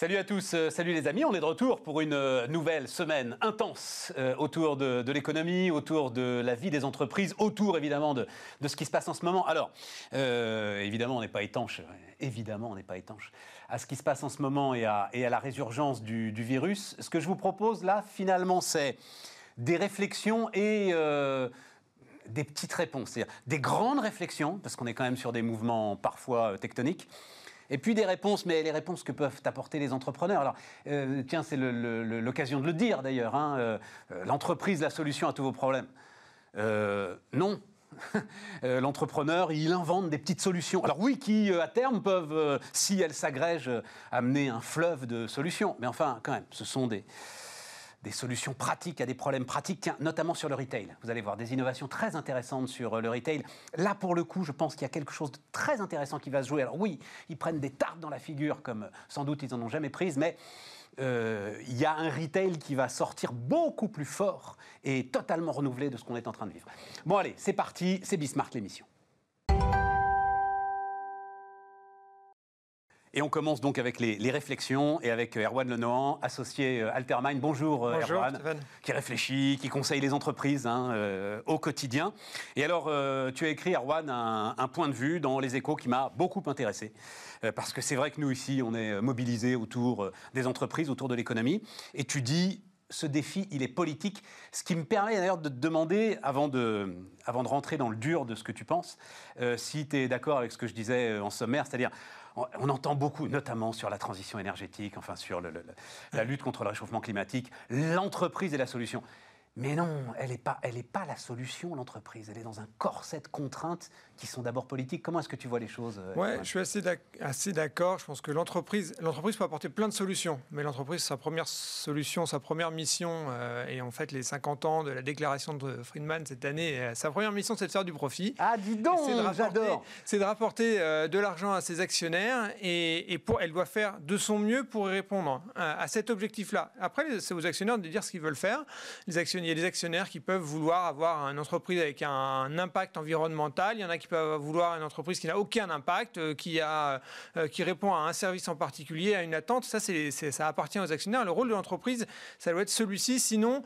Salut à tous, euh, salut les amis, on est de retour pour une euh, nouvelle semaine intense euh, autour de, l'économie, autour de la vie des entreprises, autour évidemment de, ce qui se passe en ce moment. Alors, évidemment, on n'est pas étanche, évidemment, on n'est pas étanche à ce qui se passe en ce moment et à, la résurgence du, virus. Ce que je vous propose là, finalement, c'est des réflexions et des petites réponses, c'est-à-dire des grandes réflexions, parce qu'on est quand même sur des mouvements parfois tectoniques et puis des réponses, mais les réponses que peuvent apporter les entrepreneurs. Alors, euh, tiens, c'est l'occasion de le dire d'ailleurs. Hein, euh, l'entreprise, la solution à tous vos problèmes. Euh, non. L'entrepreneur, il invente des petites solutions. Alors oui, qui à terme peuvent, si elles s'agrègent, amener un fleuve de solutions. Mais enfin, quand même, ce sont des, des solutions pratiques à des problèmes pratiques, tiens, notamment sur le retail. Vous allez voir des innovations très intéressantes sur euh, le retail. Là, pour le coup, je pense qu'il y a quelque chose de très intéressant qui va se jouer. Alors oui, ils prennent des tartes dans la figure, comme euh, sans doute ils n'en ont jamais prises, mais euh, il y a un retail qui va sortir beaucoup plus fort et totalement renouvelé de ce qu'on est en train de vivre. Bon allez, c'est parti, c'est Bismarck l'émission. Et on commence donc avec les, réflexions et avec euh, Erwan Lenohan, associé euh, Altermine. Bonjour, euh, Bonjour Erwan, qui réfléchit, qui conseille les entreprises hein, au quotidien. Et alors, tu as écrit, Erwan, un, point de vue dans Les Échos qui m'a beaucoup intéressé. parce que c'est vrai que nous, ici, on est mobilisés autour des entreprises, autour de l'économie. Et tu dis, ce défi, il est politique. Ce qui me permet d'ailleurs de te demander, avant de, avant de rentrer dans le dur de ce que tu penses, si tu es d'accord avec ce que je disais en sommaire, c'est-à-dire on entend beaucoup, notamment sur la transition énergétique, enfin sur la lutte contre le réchauffement climatique, l'entreprise est la solution. Mais non, elle n'est pas, pas la solution, l'entreprise. Elle est dans un corset de contraintes qui sont d'abord politiques. Comment est-ce que tu vois les choses euh, Oui, je suis assez d'accord. Je pense que l'entreprise, peut apporter plein de solutions. Mais l'entreprise, sa première solution, sa première mission, euh, et en fait les 50 ans de la déclaration de Friedman cette année, euh, sa première mission, c'est de faire du profit. Ah, dis donc, j'adore C'est de rapporter de l'argent à ses actionnaires et, pour, elle doit faire de son mieux pour y répondre à, à cet objectif-là. Après, c'est aux actionnaires de dire ce qu'ils veulent faire. Les actionnaires il y a des actionnaires qui peuvent vouloir avoir une entreprise avec un impact environnemental. Il y en a qui peuvent vouloir une entreprise qui n'a aucun impact, euh, qui, a, euh, qui répond à un service en particulier, à une attente. Ça, ça appartient aux actionnaires. Le rôle de l'entreprise, ça doit être celui-ci. Sinon,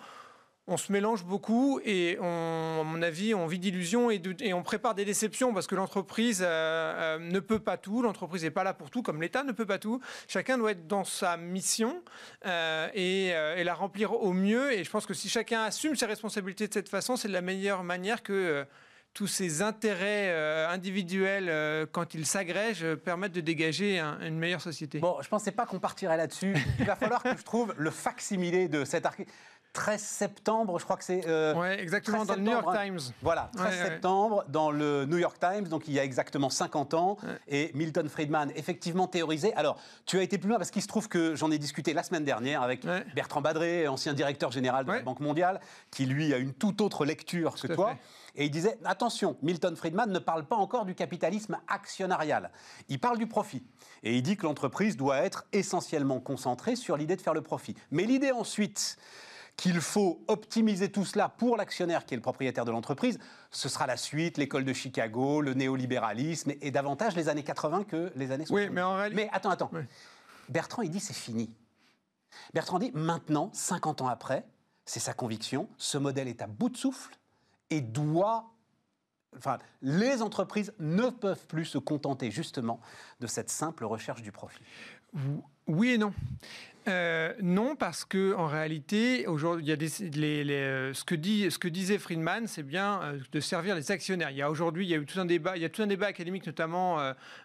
on se mélange beaucoup et on, à mon avis, on vit d'illusions et, on prépare des déceptions parce que l'entreprise euh, euh, ne peut pas tout, l'entreprise n'est pas là pour tout, comme l'État ne peut pas tout. Chacun doit être dans sa mission euh, et, la remplir au mieux. Et je pense que si chacun assume ses responsabilités de cette façon, c'est de la meilleure manière que tous ces intérêts individuels, quand ils s'agrègent, permettent de dégager une meilleure société. Bon, je ne pensais pas qu'on partirait là-dessus. Il va falloir que je trouve le facsimilé de cet article. 13 septembre, je crois que c'est. Euh, oui, exactement, dans le New York hein. Times. Voilà, 13 septembre, dans le New York Times, donc il y a exactement 50 ans. Et Milton Friedman, effectivement théorisé. Alors, tu as été plus loin parce qu'il se trouve que j'en ai discuté la semaine dernière avec Bertrand Badré, ancien directeur général de la Banque mondiale, qui lui a une toute autre lecture que toi. Et il disait attention, Milton Friedman ne parle pas encore du capitalisme actionnarial. Il parle du profit. Et il dit que l'entreprise doit être essentiellement concentrée sur l'idée de faire le profit. Mais l'idée ensuite qu'il faut optimiser tout cela pour l'actionnaire qui est le propriétaire de l'entreprise, ce sera la suite, l'école de Chicago, le néolibéralisme et, davantage les années 80 que les années 70. Oui, mais en réalité... Mais attends, attends. Bertrand, il dit c'est fini. Bertrand dit maintenant, 50 ans après, c'est sa conviction, ce modèle est à bout de souffle et doit Enfin, les entreprises ne peuvent plus se contenter justement de cette simple recherche du profit. Oui et non. Euh, non, parce que en réalité, aujourd'hui, il y a des, euh, ce, que dit, ce que disait Friedman, c'est bien euh, de servir les actionnaires. Il y a aujourd'hui, il y a eu tout un débat, il y a tout un débat académique, notamment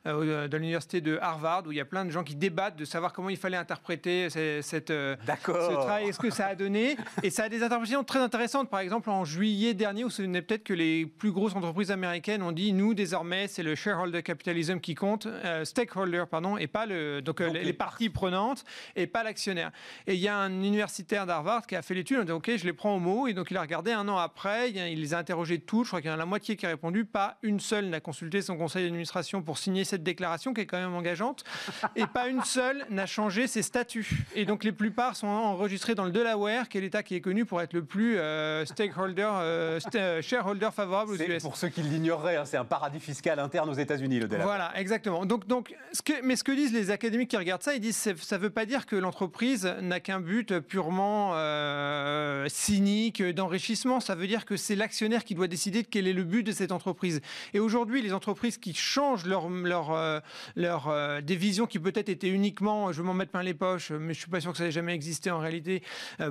dans l'université de Harvard, où il y a plein de gens qui débattent de savoir comment il fallait interpréter cette, ce travail, ce que ça a donné, et ça a des interprétations très intéressantes. Par exemple, en juillet dernier, vous vous souvenez peut-être que les plus grosses entreprises américaines ont dit, nous désormais, c'est le shareholder capitalism qui compte, stakeholder pardon, et pas le donc, les, les parties prenantes, et pas l'actionnaire. Et il y a un universitaire d'Harvard qui a fait l'étude, on dit ok, je les prends au mot, et donc il a regardé un an après, il les a interrogés tous, je crois qu'il y en a la moitié qui a répondu, pas une seule n'a consulté son conseil d'administration pour signer cette déclaration qui est quand même engageante, et pas une seule n'a changé ses statuts. Et donc les plupart sont enregistrés dans le Delaware, qui est l'État qui est connu pour être le plus euh, stakeholder, euh, euh, shareholder favorable aux US. Pour ceux qui l'ignoreraient, hein, c'est un paradis fiscal interne aux États-Unis, le Delaware. Voilà, exactement. Donc, donc, ce que, mais ce que disent les académiques qui regardent ça, ils disent ça ne veut pas dire que l'entreprise n'a qu'un but purement cynique d'enrichissement. Ça veut dire que c'est l'actionnaire qui doit décider de quel est le but de cette entreprise. Et aujourd'hui, les entreprises qui changent leur, leur, leur des visions qui peut-être étaient uniquement, je m'en mettre plein les poches, mais je suis pas sûr que ça ait jamais existé en réalité,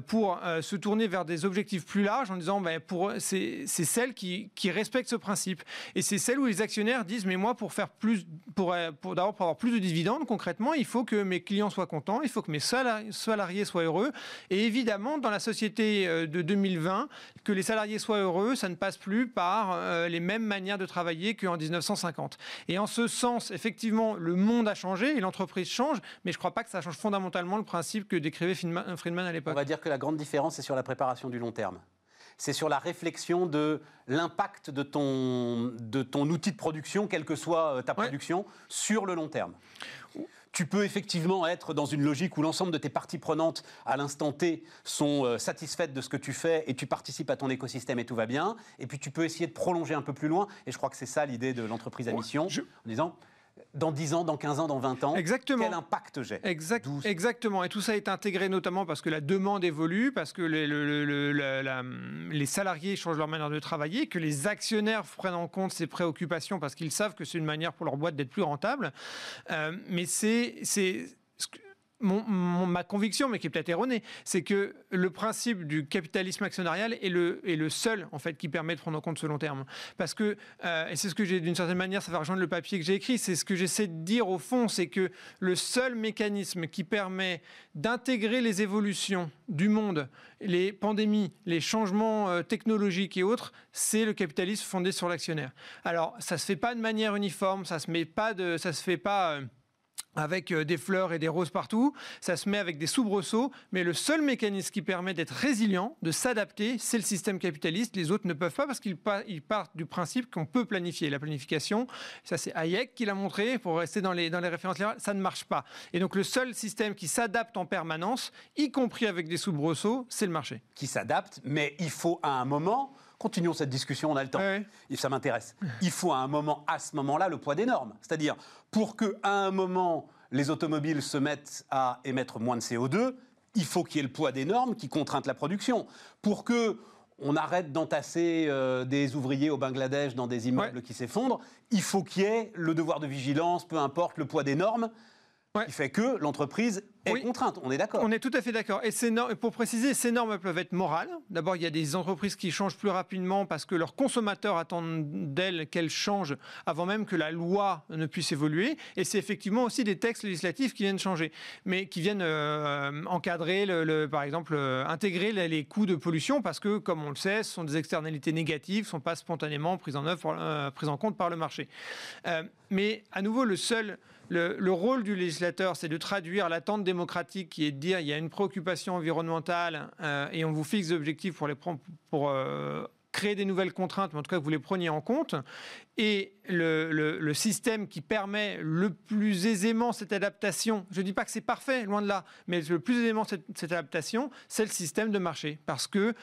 pour se tourner vers des objectifs plus larges en disant ben, pour c'est celles qui, qui respectent ce principe. Et c'est celle où les actionnaires disent mais moi pour faire plus, pour, pour, pour avoir plus de dividendes concrètement, il faut que mes clients soient contents, il faut que mes salariés soient heureux. Et évidemment, dans la société euh, de 2020, que les salariés soient heureux, ça ne passe plus par euh, les mêmes manières de travailler qu'en 1950. Et en ce sens, effectivement, le monde a changé et l'entreprise change, mais je ne crois pas que ça change fondamentalement le principe que décrivait Friedman à l'époque. On va dire que la grande différence, c'est sur la préparation du long terme c'est sur la réflexion de l'impact de ton, de ton outil de production, quelle que soit euh, ta production, sur le long terme tu peux effectivement être dans une logique où l'ensemble de tes parties prenantes à l'instant T sont euh, satisfaites de ce que tu fais et tu participes à ton écosystème et tout va bien. Et puis tu peux essayer de prolonger un peu plus loin. Et je crois que c'est ça l'idée de l'entreprise à mission, en disant dans 10 ans, dans 15 ans, dans 20 ans, exactement. quel impact j'ai? Exactement. Et tout ça est intégré notamment parce que la demande évolue, parce que les, les salariés changent leur manière de travailler, que les actionnaires prennent en compte ces préoccupations parce qu'ils savent que c'est une manière pour leur boîte d'être plus rentable. Euh, mais c'est ma conviction, mais qui est peut-être erronée, c'est que le principe du capitalisme actionnarial est le, seul en fait qui permet de prendre en compte ce long terme. Parce que, euh, et c'est ce que j'ai d'une certaine manière, ça va rejoindre le papier que j'ai écrit, c'est ce que j'essaie de dire au fond, c'est que le seul mécanisme qui permet d'intégrer les évolutions du monde, les pandémies, les changements euh, technologiques et autres, c'est le capitalisme fondé sur l'actionnaire. Alors, ça se fait pas de manière uniforme, ça se pas ça se fait pas. Euh, avec euh, des fleurs et des roses partout, ça se met avec des soubresauts, mais le seul mécanisme qui permet d'être résilient, de s'adapter, c'est le système capitaliste. Les autres ne peuvent pas parce qu'ils partent du principe qu'on peut planifier. La planification, ça c'est Hayek qui l'a montré, pour rester dans les, références ça ne marche pas. Et donc le seul système qui s'adapte en permanence, y compris avec des soubresauts, c'est le marché. Qui s'adapte, mais il faut à un moment... Continuons cette discussion, on a le temps. Ça m'intéresse. Il faut à un moment, à ce moment-là, le poids des normes. C'est-à-dire, pour que à un moment les automobiles se mettent à émettre moins de CO2, il faut qu'il y ait le poids des normes qui contraignent la production. Pour que on arrête d'entasser euh, des ouvriers au Bangladesh dans des immeubles qui s'effondrent, il faut qu'il y ait le devoir de vigilance, peu importe le poids des normes, qui fait que l'entreprise est contrainte. On est d'accord. On est tout à fait d'accord. Et pour préciser, ces normes peuvent être morales. D'abord, il y a des entreprises qui changent plus rapidement parce que leurs consommateurs attendent d'elles qu'elles changent avant même que la loi ne puisse évoluer. Et c'est effectivement aussi des textes législatifs qui viennent changer, mais qui viennent euh, encadrer, le, par exemple, euh, intégrer les, coûts de pollution parce que, comme on le sait, ce sont des externalités négatives, ne sont pas spontanément prises en, œuvre, euh, prises en compte par le marché. mais à nouveau, le seul le, rôle du législateur, c'est de traduire l'attente démocratique qui est de dire il y a une préoccupation environnementale euh, et on vous fixe des objectifs pour, les, pour euh, créer des nouvelles contraintes, mais en tout cas que vous les preniez en compte. Et le, système qui permet le plus aisément cette adaptation, je ne dis pas que c'est parfait, loin de là, mais le plus aisément cette, adaptation, c'est le système de marché. Parce que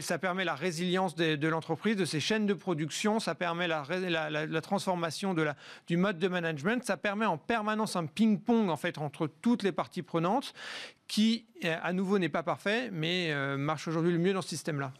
ça permet la résilience de, l'entreprise, de ses chaînes de production, ça permet la, transformation du mode de management, ça permet en permanence un ping-pong en fait, entre toutes les parties prenantes qui, euh, à nouveau, n'est pas parfait, mais euh, marche aujourd'hui le mieux dans ce système-là.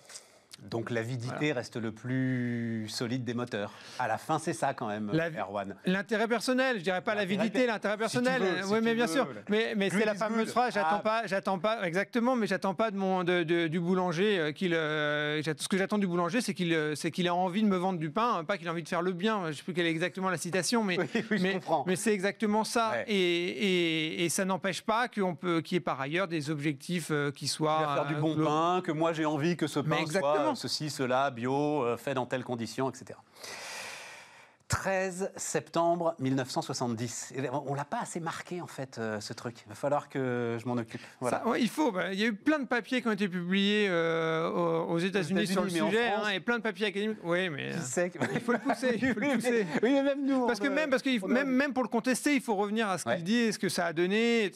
Donc l'avidité reste le plus solide des moteurs. À la fin, c'est ça quand même, Erwan. L'intérêt personnel, je dirais pas l'avidité, l'intérêt personnel. oui, mais bien sûr. Mais, mais c'est la fameuse phrase. J'attends ah. pas, j'attends pas exactement, mais j'attends pas de mon de, du boulanger euh, qu'il. Euh, ce que j'attends du boulanger, c'est qu'il euh, c'est qu'il ait envie de me vendre du pain, pas qu'il ait envie de faire le bien. Je sais plus quelle est exactement la citation, mais mais, mais c'est exactement ça. Et, et, ça n'empêche pas qu'on peut qu'il y ait par ailleurs des objectifs qui soient. Faire du bon pain, que moi j'ai envie que ce pain soit ceci, cela, bio, euh, fait dans telles conditions, etc. 13 septembre 1970. On l'a pas assez marqué en fait euh, ce truc. Il va falloir que je m'en occupe. Voilà. il faut. Bah, il y a eu plein de papiers qui ont été publiés euh, aux États-Unis sur le sujet hein, et plein de papiers académiques. Oui, mais euh, il faut le pousser. Il faut le pousser. oui, mais même nous. Parce que même parce que même, même pour le contester, il faut revenir à ce qu'il dit et ce que ça a donné.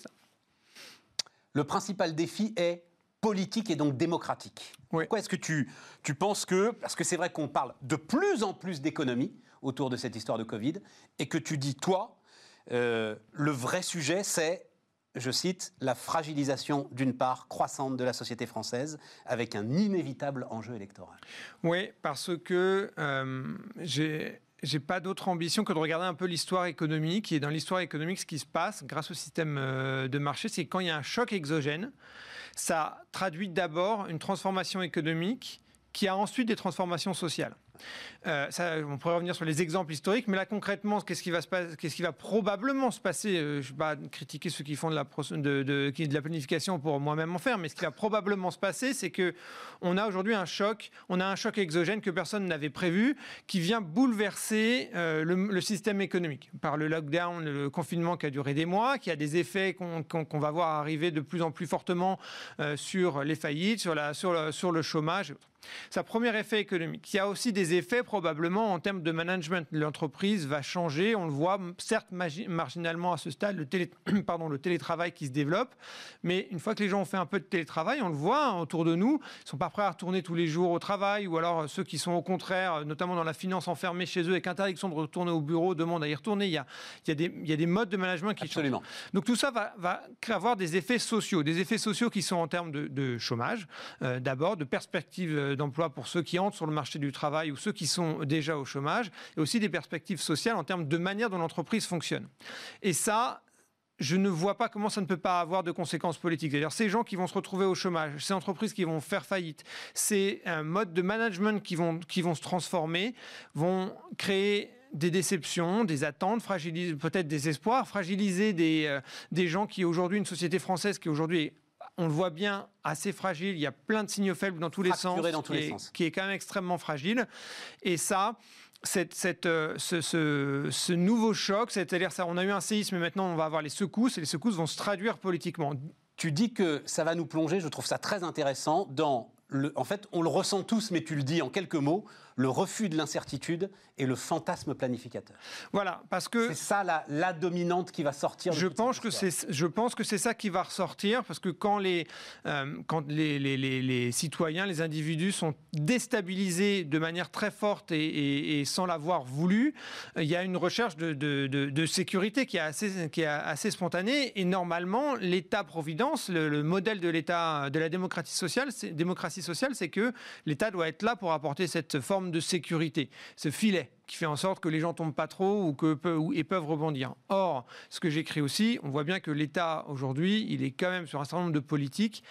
Le principal défi est politique et donc démocratique. Pourquoi est-ce que tu, tu penses que, parce que c'est vrai qu'on parle de plus en plus d'économie, autour de cette histoire de Covid, et que tu dis, toi, euh, le vrai sujet, c'est, je cite, la fragilisation d'une part croissante de la société française, avec un inévitable enjeu électoral. Oui, parce que euh, j'ai j'ai pas d'autre ambition que de regarder un peu l'histoire économique. Et dans l'histoire économique, ce qui se passe grâce au système euh, de marché, c'est quand il y a un choc exogène, ça traduit d'abord une transformation économique qui a ensuite des transformations sociales. Euh, on pourrait revenir sur les exemples historiques, mais là concrètement, qu'est-ce qui va se passer, qu'est-ce qui va probablement se passer euh, Je ne vais pas critiquer ceux qui font de la, planification pour moi-même en faire, mais ce qui va probablement se passer, c'est que on a aujourd'hui un choc, on a un choc exogène que personne n'avait prévu, qui vient bouleverser euh, le, système économique par le lockdown, le confinement qui a duré des mois, qui a des effets qu'on va voir arriver de plus en plus fortement sur les faillites, sur, sur le chômage. Sa premier effet économique. Il y a aussi des effets probablement en termes de management. L'entreprise va changer, on le voit, certes marginalement à ce stade, le, télé, pardon, le télétravail qui se développe, mais une fois que les gens ont fait un peu de télétravail, on le voit hein, autour de nous, ils ne sont pas prêts à retourner tous les jours au travail, ou alors ceux qui sont au contraire, notamment dans la finance, enfermés chez eux avec interdiction de retourner au bureau, demandent à y retourner. Il y a, il y a, des, il y a des modes de management qui Absolument. changent. Donc tout ça va, va avoir des effets sociaux, des effets sociaux qui sont en termes de, chômage, euh, d'abord, de perspectives euh, d'emploi pour ceux qui entrent sur le marché du travail ou ceux qui sont déjà au chômage, et aussi des perspectives sociales en termes de manière dont l'entreprise fonctionne. Et ça, je ne vois pas comment ça ne peut pas avoir de conséquences politiques. C'est-à-dire ces gens qui vont se retrouver au chômage, ces entreprises qui vont faire faillite, ces modes de management qui vont, qui vont se transformer, vont créer des déceptions, des attentes, peut-être des espoirs, fragiliser des, euh, des gens qui aujourd'hui, une société française qui aujourd'hui est on le voit bien, assez fragile. Il y a plein de signaux faibles dans tous les sens, dans tous qui, les est, sens. qui est quand même extrêmement fragile. Et ça, cette, cette, euh, ce, ce, nouveau choc, c'est-à-dire ça, on a eu un séisme, mais maintenant on va avoir les secousses, et les secousses vont se traduire politiquement. Tu dis que ça va nous plonger, je trouve ça très intéressant, dans le, en fait, on le ressent tous, mais tu le dis en quelques mots, le refus de l'incertitude et le fantasme planificateur. Voilà, parce que c'est ça la, la, dominante qui va sortir. je pense que c'est, je pense que c'est ça qui va ressortir, parce que quand les, euh, quand les, les, les, citoyens, les individus sont déstabilisés de manière très forte et, et, sans l'avoir voulu, il y a une recherche de, de, de, sécurité qui est assez, qui est assez spontanée. Et normalement, l'État-providence, le, le, modèle de l'État, de la démocratie sociale, démocratie sociale, c'est que l'État doit être là pour apporter cette forme de sécurité, ce filet qui fait en sorte que les gens tombent pas trop ou que et peuvent rebondir. Or, ce que j'écris aussi, on voit bien que l'État aujourd'hui, il est quand même sur un certain nombre de politiques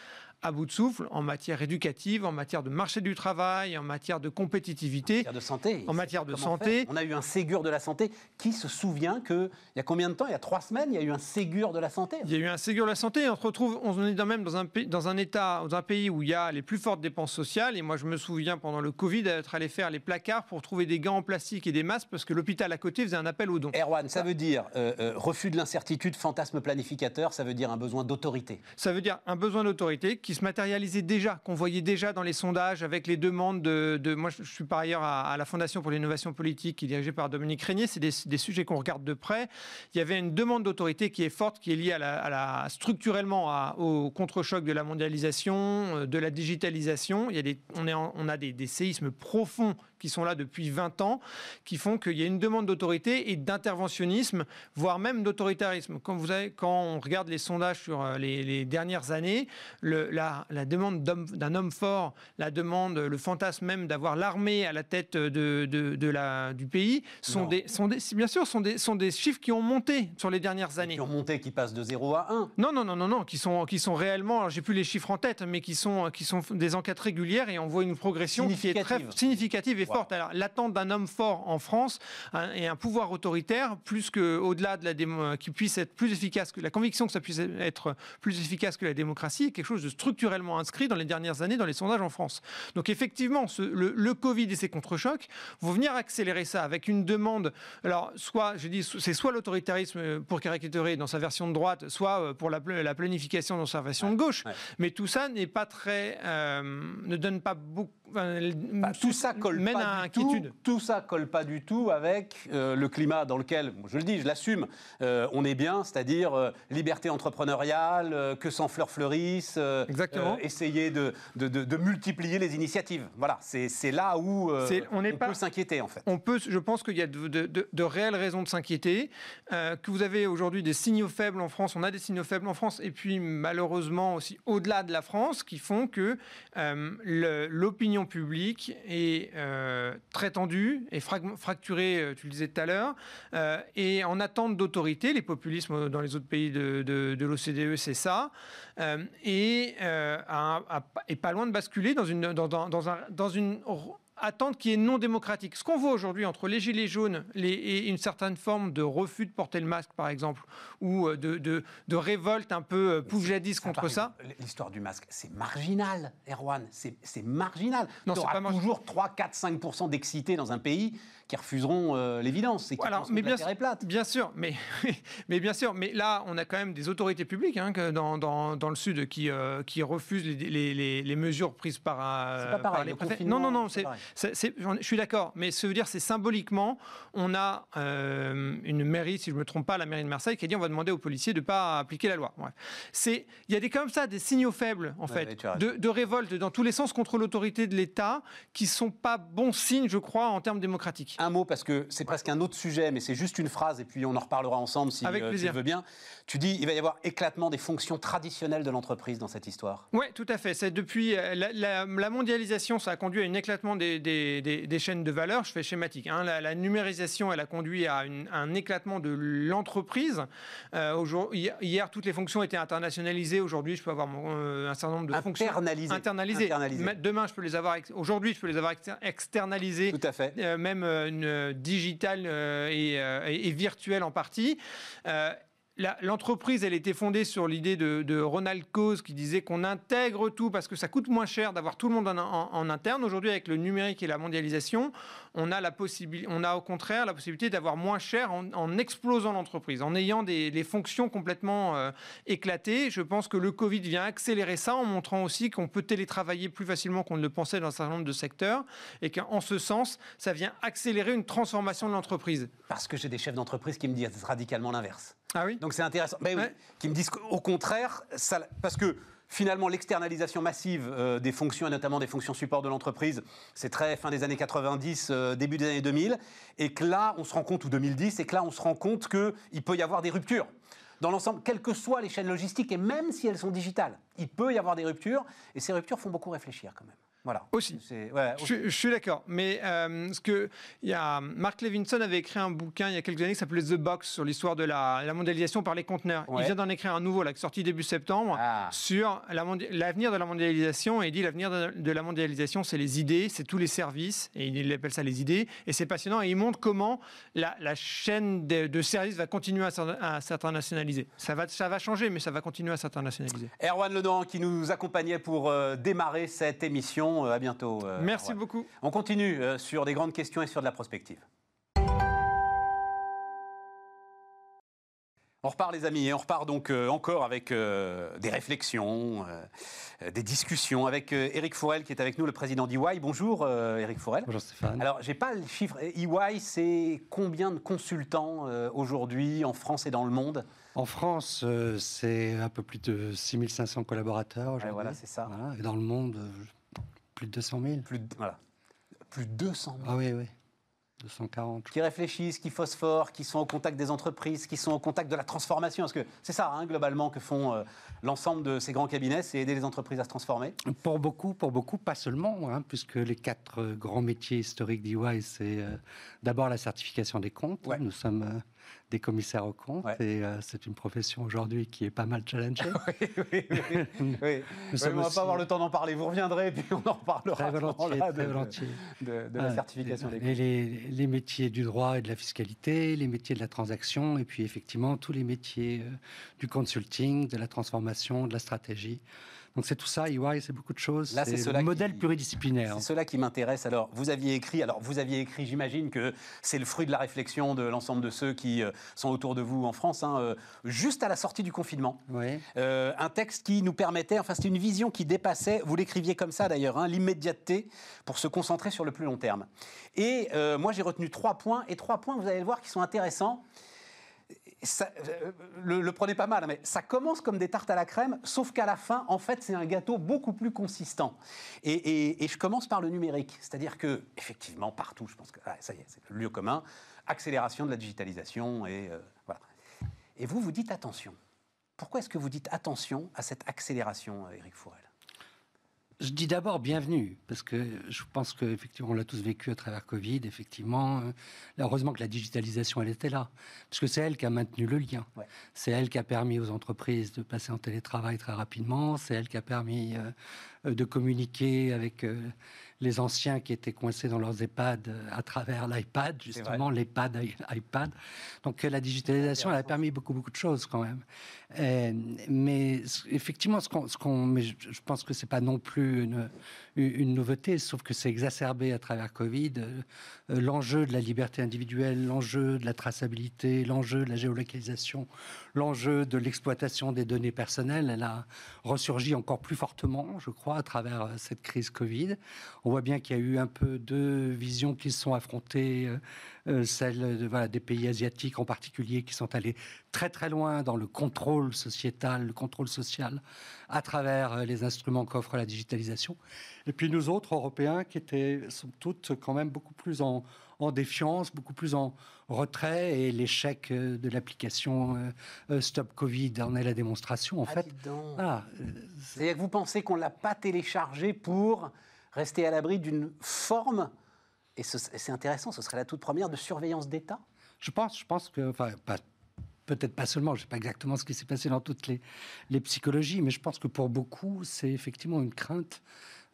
à bout de souffle en matière éducative, en matière de marché du travail, en matière de compétitivité. En matière de santé. En matière de santé. On a eu un Ségur de la santé. Qui se souvient qu'il y a combien de temps? Il y a trois semaines, il y a eu un Ségur de la santé. Il y a eu un Ségur de la santé. On se retrouve, on est même dans un, dans un État, dans un pays où il y a les plus fortes dépenses sociales. Et moi, je me souviens pendant le Covid d'être allé faire les placards pour trouver des gants en plastique et des masques parce que l'hôpital à côté faisait un appel aux dons. Erwan, ça veut dire euh, euh, refus de l'incertitude, fantasme planificateur, ça veut dire un besoin d'autorité. Ça veut dire un besoin d'autorité qui se matérialisait déjà, qu'on voyait déjà dans les sondages avec les demandes de. moi, je suis par ailleurs à, la Fondation pour l'innovation politique, qui est dirigée par Dominique Régnier. C'est des, sujets qu'on regarde de près. Il y avait une demande d'autorité qui est forte, qui est liée à la, structurellement au contre-choc de la mondialisation, euh, de la digitalisation. Il y a des, on, est on a des séismes profonds qui sont là depuis 20 ans, qui font qu'il y a une demande d'autorité et d'interventionnisme, voire même d'autoritarisme. Quand, vous avez, quand on regarde les sondages sur euh, les, dernières années, le, la, la, demande d'un homme fort, la demande, le fantasme même d'avoir l'armée à la tête de, de, de la, du pays, sont des, sont des, bien sûr, sont des, sont des chiffres qui ont monté sur les dernières années. Qui ont monté, qui passent de 0 à 1 Non, non, non, non, non qui sont, qui sont réellement, j'ai plus les chiffres en tête, mais qui sont, qui sont des enquêtes régulières et on voit une progression qui est très significative et forte. Alors, l'attente d'un homme fort en France et un pouvoir autoritaire, plus que au-delà de la démo, qui puisse être plus efficace que la conviction que ça puisse être plus efficace que la démocratie, est quelque chose de structurellement inscrit dans les dernières années dans les sondages en France. Donc effectivement, ce, le, le, Covid et ses contre-chocs vont venir accélérer ça avec une demande. Alors soit, je dis, c'est soit l'autoritarisme pour caricaturer dans sa version de droite, soit euh, pour la, la planification dans sa version de gauche. Mais tout ça n'est pas très, euh, ne donne pas beaucoup bah, tout ça colle mène pas à inquiétude. Tout, tout, ça colle pas du tout avec euh, le climat dans lequel, je le dis, je l'assume, euh, on est bien, c'est-à-dire euh, liberté entrepreneuriale, que sans fleurs fleurissent, Exactement. essayer de, de, de, multiplier les initiatives. Voilà, c'est là où on, on peut s'inquiéter en fait. On peut, je pense qu'il y a de, réelles raisons de s'inquiéter, que vous avez aujourd'hui des signaux faibles en France, on a des signaux faibles en France, et puis malheureusement aussi au-delà de la France, qui font que l'opinion public est euh, très tendu et fracturé, euh, tu le disais tout à l'heure, euh, et en attente d'autorité. Les populismes dans les autres pays de, de, l'OCDE, c'est ça. et, est pas loin de basculer dans une, dans, un, dans une attente qui est non démocratique. Ce qu'on voit aujourd'hui entre les gilets jaunes les, et une certaine forme de refus de porter le masque, par exemple, ou euh, de, de, de révolte un peu euh, poujadiste contre ça. L'histoire du masque, c'est marginal, Erwan, c'est marginal. Non, c'est pas toujours 3, 4, 5 d'excités dans un pays qui refuseront euh, l'évidence et qui Alors, mais bien, la est plate. Bien sûr, mais, mais bien sûr, mais là, on a quand même des autorités publiques hein, que dans, dans, dans, le Sud qui, euh, qui refusent les, les, les, mesures prises par, euh, par les préfets. Non, non, non, c'est, je suis d'accord, mais ce veut dire, c'est symboliquement, on a une mairie, si je ne me trompe pas, la mairie de Marseille, qui a dit on va demander aux policiers de ne pas appliquer la loi. C'est, il y a des comme ça des signaux faibles en fait de, de, révolte dans tous les sens contre l'autorité de l'État qui sont pas bons signes, je crois, en termes démocratiques un mot parce que c'est presque un autre sujet, mais c'est juste une phrase et puis on en reparlera ensemble si Avec euh, tu veux bien. Tu dis il va y avoir éclatement des fonctions traditionnelles de l'entreprise dans cette histoire. Oui, tout à fait. C'est depuis euh, la, mondialisation, ça a conduit à un éclatement des, des, chaînes de valeur. Je fais schématique. Hein. La, numérisation, elle a conduit à, un éclatement de l'entreprise. Euh, hier, toutes les fonctions étaient internationalisées. Aujourd'hui, je peux avoir euh, un certain nombre de fonctions internalisées. Demain, je peux les avoir. Aujourd'hui, je peux les avoir externalisées. Tout à fait. même digitale et, et, virtuelle en partie. L'entreprise, elle était fondée sur l'idée de, Ronald Coase qui disait qu'on intègre tout parce que ça coûte moins cher d'avoir tout le monde en, interne. Aujourd'hui, avec le numérique et la mondialisation, on a, la on a au contraire la possibilité d'avoir moins cher en, explosant l'entreprise, en ayant des fonctions complètement euh, éclatées. Je pense que le Covid vient accélérer ça en montrant aussi qu'on peut télétravailler plus facilement qu'on ne le pensait dans un certain nombre de secteurs et qu'en ce sens, ça vient accélérer une transformation de l'entreprise. Parce que j'ai des chefs d'entreprise qui me disent radicalement l'inverse. Ah oui Donc c'est intéressant. Ben oui, qui me disent qu'au contraire, ça, parce que finalement, l'externalisation massive euh, des fonctions, et notamment des fonctions support de l'entreprise, c'est très fin des années 90, euh, début des années 2000, et que là, on se rend compte, ou 2010, et que là, on se rend compte qu'il peut y avoir des ruptures. Dans l'ensemble, quelles que soient les chaînes logistiques, et même si elles sont digitales, il peut y avoir des ruptures, et ces ruptures font beaucoup réfléchir quand même. Voilà. Aussi. Je, suis d'accord. Mais euh, ce que il y a Mark Levinson avait écrit un bouquin il y a quelques années qui s'appelait The Box sur l'histoire de la, mondialisation par les conteneurs. Il vient d'en écrire un nouveau, là, sorti début septembre, ah. sur l'avenir de la mondialisation. Et il dit l'avenir de, la mondialisation, c'est les idées, c'est tous les services. Et il appelle ça les idées. Et c'est passionnant. Et il montre comment la, chaîne de, services va continuer à, s'internationaliser. Ça va, ça va changer, mais ça va continuer à s'internationaliser. Erwan Ledan qui nous accompagnait pour euh, démarrer cette émission. Euh, à bientôt. Euh, Merci beaucoup. On continue euh, sur des grandes questions et sur de la prospective. On repart les amis et on repart donc encore avec des réflexions, des discussions avec Eric Fourel qui est avec nous, le président d'EY. Bonjour Eric Fourel. Bonjour Stéphane. Alors j'ai pas le chiffre. EY c'est combien de consultants aujourd'hui en France et dans le monde? En France c'est un peu plus de 6500 collaborateurs aujourd'hui. voilà c'est ça. et dans le monde plus de 200 000 Plus de, voilà. Plus de 200 000 Ah oui, oui. 240. Qui réfléchissent, qui phosphorent, qui sont au contact des entreprises, qui sont au contact de la transformation. Parce que c'est ça, hein, globalement, que font euh, l'ensemble de ces grands cabinets, c'est aider les entreprises à se transformer. Pour beaucoup, pour beaucoup, pas seulement, hein, puisque les quatre euh, grands métiers historiques d'EY, c'est euh, d'abord la certification des comptes. Nous sommes des commissaires aux comptes. Et euh, c'est une profession aujourd'hui qui est pas mal challengée. oui, oui, oui. on ne va pas avoir le temps d'en parler. Vous reviendrez, puis on en reparlera. Très volontiers, très volontiers. De, la certification des comptes. Les, les, métiers du droit et de la fiscalité, les métiers de la transaction, et puis effectivement tous les métiers euh, du consulting, de la transformation, de la stratégie. Donc c'est tout ça, EY, c'est beaucoup de choses. Là, c'est le modèle pluridisciplinaire. C'est cela qui m'intéresse. Alors, vous aviez écrit, alors vous aviez écrit, j'imagine que c'est le fruit de la réflexion de l'ensemble de ceux qui euh, sont autour de vous en France, hein, euh, juste à la sortie du confinement. Oui. Euh, un texte qui nous permettait, enfin c'était une vision qui dépassait, vous l'écriviez comme ça d'ailleurs, hein, l'immédiateté pour se concentrer sur le plus long terme. Et moi j'ai retenu trois points, et trois points, vous allez le voir, qui sont intéressants. Euh, le, prenez pas mal, mais ça commence comme des tartes à la crème, sauf qu'à la fin, en fait, c'est un gâteau beaucoup plus consistant. Et, je commence par le numérique, c'est-à-dire que, effectivement, partout, je pense que ah, ça y est, c'est le lieu commun, accélération de la digitalisation, et euh, voilà. Et vous, vous dites attention. Pourquoi est-ce que vous dites attention à cette accélération, Éric Fourel? Je dis d'abord bienvenue, parce que je pense qu'effectivement, on l'a tous vécu à travers Covid, effectivement. Euh, heureusement que la digitalisation, elle était là, parce que c'est elle qui a maintenu le lien. C'est elle qui a permis aux entreprises de passer en télétravail très rapidement. C'est elle qui a permis euh, euh, de communiquer avec les anciens qui étaient coincés dans leurs EHPAD à travers l'iPad, justement, l'EHPAD, iPad. Donc la digitalisation, elle a permis beaucoup, beaucoup de choses quand même. Euh, mais effectivement, ce qu'on, mais je, pense que c'est pas non plus une, une nouveauté, sauf que c'est exacerbé à travers Covid. Euh, l'enjeu de la liberté individuelle, l'enjeu de la traçabilité, l'enjeu de la géolocalisation, l'enjeu de l'exploitation des données personnelles, elle a ressurgi encore plus fortement, je crois, à travers euh, cette crise Covid. On voit bien qu'il y a eu un peu deux visions qui se sont affrontées, euh, celle des pays asiatiques en particulier, qui sont allés très très loin dans le contrôle sociétal, le contrôle social, à travers les instruments qu'offre la digitalisation. Et puis nous autres, Européens, qui étaient, sont toutes quand même beaucoup plus en, défiance, beaucoup plus en retrait, et l'échec euh, de l'application euh, euh, Stop Covid en est la démonstration, en ah, fait. C'est-à-dire que vous pensez qu'on ne l'a pas téléchargé pour rester à l'abri d'une forme, et c'est intéressant, ce serait la toute première, de surveillance d'État? Je pense, je pense que, enfin, peut-être pas seulement, je ne sais pas exactement ce qui s'est passé dans toutes les, les, psychologies, mais je pense que pour beaucoup, c'est effectivement une crainte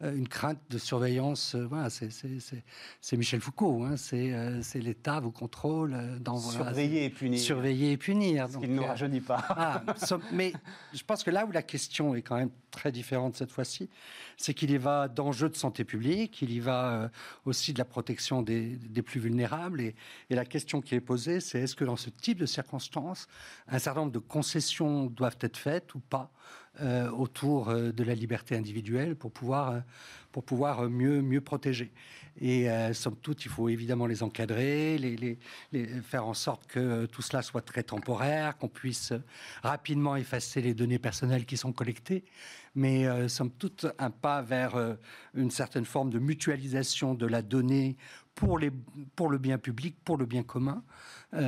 une crainte de surveillance. Euh, voilà, c'est Michel Foucault. Hein, euh, c'est l'État vous contrôle. Dans, surveiller et punir. Surveiller et punir. Ce ne nous rajeunit pas. Ah, mais je pense que là où la question est quand même très différente cette fois-ci, c'est qu'il y va d'enjeux de santé publique, il y va aussi de la protection des, des plus vulnérables. Et, et, la question qui est posée, c'est est-ce que dans ce type de circonstances, un certain nombre de concessions doivent être faites ou pas euh, autour euh, de la liberté individuelle pour pouvoir, euh, pour pouvoir mieux, mieux protéger. Et somme toute, il faut évidemment les encadrer, les, les, faire en sorte que tout cela soit très temporaire, qu'on puisse rapidement effacer les données personnelles qui sont collectées. Mais somme toute, un pas vers une certaine forme de mutualisation de la donnée pour, les, pour le bien public, pour le bien commun.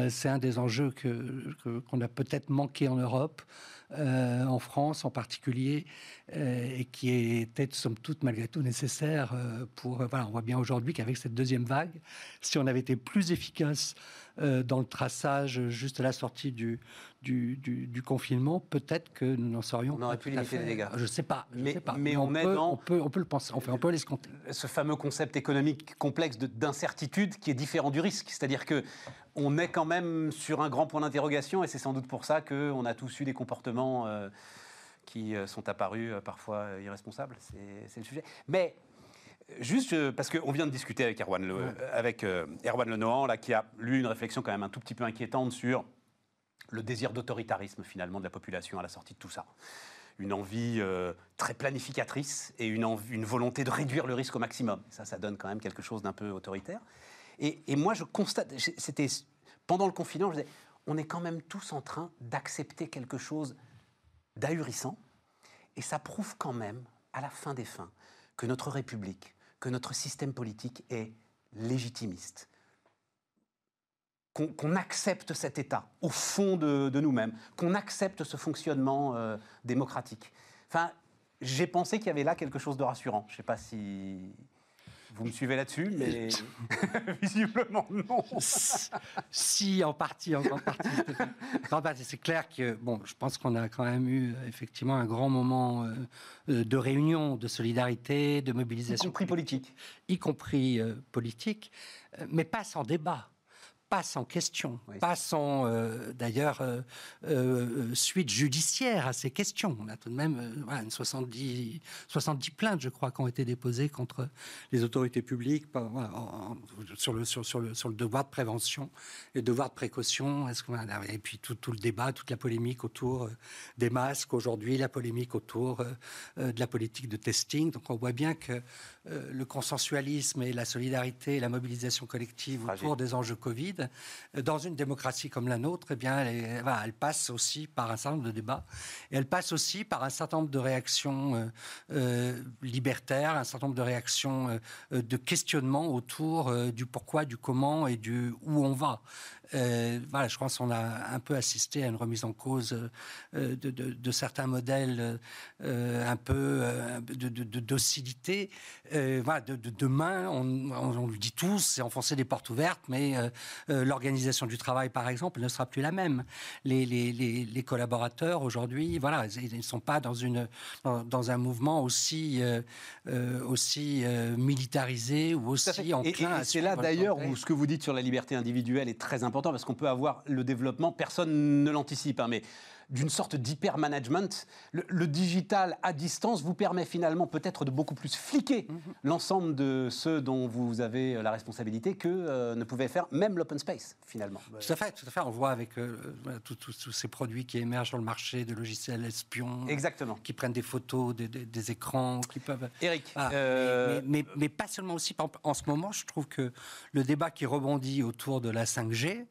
C'est un des enjeux que, qu'on a peut-être manqué en Europe. Euh, en France en particulier, euh, et qui était somme toute malgré tout nécessaire euh, pour. voilà, on voit bien aujourd'hui qu'avec cette deuxième vague, si on avait été plus efficace dans le traçage juste à la sortie du, du, du, confinement, peut-être que nous n'en serions On aurait pu limiter les dégâts. Je ne sais pas. mais, sais pas. mais on, peut, on, peut, on peut le penser, on, fait, on peut l'escompter. Ce fameux concept économique complexe d'incertitude qui est différent du risque. C'est-à-dire que on est quand même sur un grand point d'interrogation et c'est sans doute pour ça qu'on a tous eu des comportements euh, qui euh, sont apparus euh, parfois irresponsables. C'est le sujet. Mais juste parce qu'on vient de discuter avec Erwan, Le, avec, Erwan Lenohan, là, qui a, lui, une réflexion quand même un tout petit peu inquiétante sur le désir d'autoritarisme finalement de la population à la sortie de tout ça. Une envie très planificatrice et une, une volonté de réduire le risque au maximum. Ça, ça donne quand même quelque chose d'un peu autoritaire. Et, moi, je constate, c'était pendant le confinement, je disais, on est quand même tous en train d'accepter quelque chose d'ahurissant. Et ça prouve quand même, à la fin des fins, que notre République, que notre système politique est légitimiste. Qu'on accepte cet État au fond de, nous-mêmes, qu'on accepte ce fonctionnement euh, démocratique. Enfin, j'ai pensé qu'il y avait là quelque chose de rassurant. Je ne sais pas si Vous me suivez là-dessus, mais visiblement non. si, en partie, en grande partie. C'est clair que, bon, je pense qu'on a quand même eu effectivement un grand moment euh, de réunion, de solidarité, de mobilisation. Y compris politique. Y compris euh, politique, euh, mais pas sans débat pas sans question, pas sans euh, d'ailleurs euh, euh, suite judiciaire à ces questions. On a tout de même une 70, 70 plaintes, je crois, qui ont été déposées contre les autorités publiques sur, le, sur, le, sur le devoir de prévention et devoir de précaution. et puis tout, tout, le débat, toute la polémique autour des masques aujourd'hui, la polémique autour de la politique de testing. Donc on voit bien que le consensualisme et la solidarité et la mobilisation collective autour des enjeux Covid dans une démocratie comme la nôtre, eh bien, elle, passe aussi par un certain nombre de débats. Et elle passe aussi par un certain nombre de réactions euh, euh, libertaires, un certain nombre de réactions euh, de questionnement autour du pourquoi, du comment et du où on va. Euh, voilà, je pense qu'on a un peu assisté à une remise en cause euh, de, certains modèles euh, un peu de, docilité. voilà, de, demain, on, on, lui dit tous, c'est enfoncer des portes ouvertes, mais l'organisation du travail, par exemple, ne sera plus la même. Les, les, les, collaborateurs aujourd'hui, voilà, ils ne sont pas dans, une, dans, un mouvement aussi, aussi militarisé ou aussi enclin et, et c'est là d'ailleurs où ce que vous dites sur la liberté individuelle est très important parce qu'on peut avoir le développement, personne ne l'anticipe, hein, mais d'une sorte d'hyper-management. Le, digital à distance vous permet finalement peut-être de beaucoup plus fliquer mhm. l'ensemble de ceux dont vous avez la responsabilité que euh, ne pouvait faire même l'open space finalement. Tout à fait, tout à fait. On voit avec euh, tous ces produits qui émergent sur le marché de logiciels espions, Exactement. qui prennent des photos des, écrans, qui peuvent. Eric. Ah, euh, mais, mais, pas seulement aussi. En ce moment, je trouve que le débat qui rebondit autour de la 5G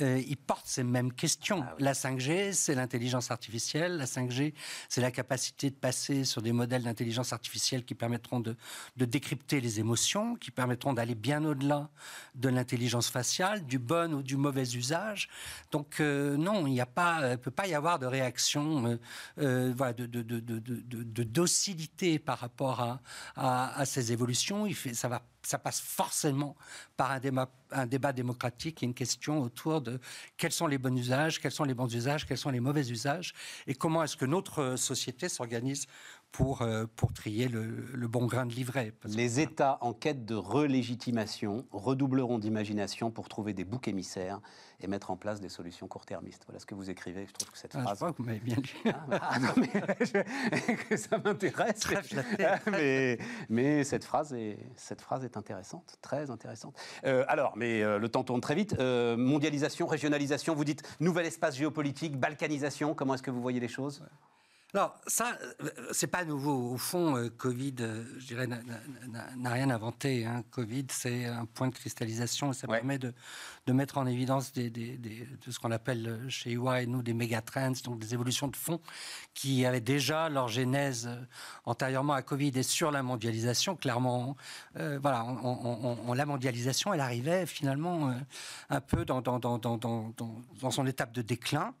euh, il porte ces mêmes questions. Ah la 5G, c'est l'intelligence artificielle. La 5G, c'est la capacité de passer sur des modèles d'intelligence artificielle qui permettront de, décrypter les émotions, qui permettront d'aller bien au-delà de l'intelligence faciale, du bon ou du mauvais usage. Donc euh, non, il n'y a pas, il peut pas y avoir de réaction, euh, voilà, de, de, docilité par rapport à, à, ces évolutions. Il fait, ça va ça passe forcément par un débat, démocratique et une question autour de quels sont les bons usages, quels sont les bons usages, quels sont les mauvais usages, et comment est-ce que notre société s'organise pour, euh, pour trier le, bon grain de livret. les États en quête de relégitimation redoubleront d'imagination pour trouver des boucs émissaires et mettre en place des solutions court-termistes. Voilà ce que vous écrivez. Je trouve que cette ah, phrase. Je crois que vous m'avez bien lu. Ah, ah non, mais ça m'intéresse. Mais, mais cette, phrase est, cette phrase est intéressante, très intéressante. Euh, alors, mais euh, le temps tourne très vite. mondialisation, régionalisation, vous dites nouvel espace géopolitique, balkanisation. Comment est-ce que vous voyez les choses? Alors, ça, euh, c'est pas nouveau. Au fond, euh, Covid, euh, je dirais, n'a rien inventé. Hein. Covid, c'est un point de cristallisation et ça permet de, de, mettre en évidence des, des, de ce qu'on appelle chez EY, nous, des mégatrends, donc des évolutions de fond qui avaient déjà leur genèse antérieurement à Covid et sur la mondialisation. Clairement, voilà, on, la mondialisation, elle arrivait finalement un peu dans, dans, dans, dans, son étape de déclin.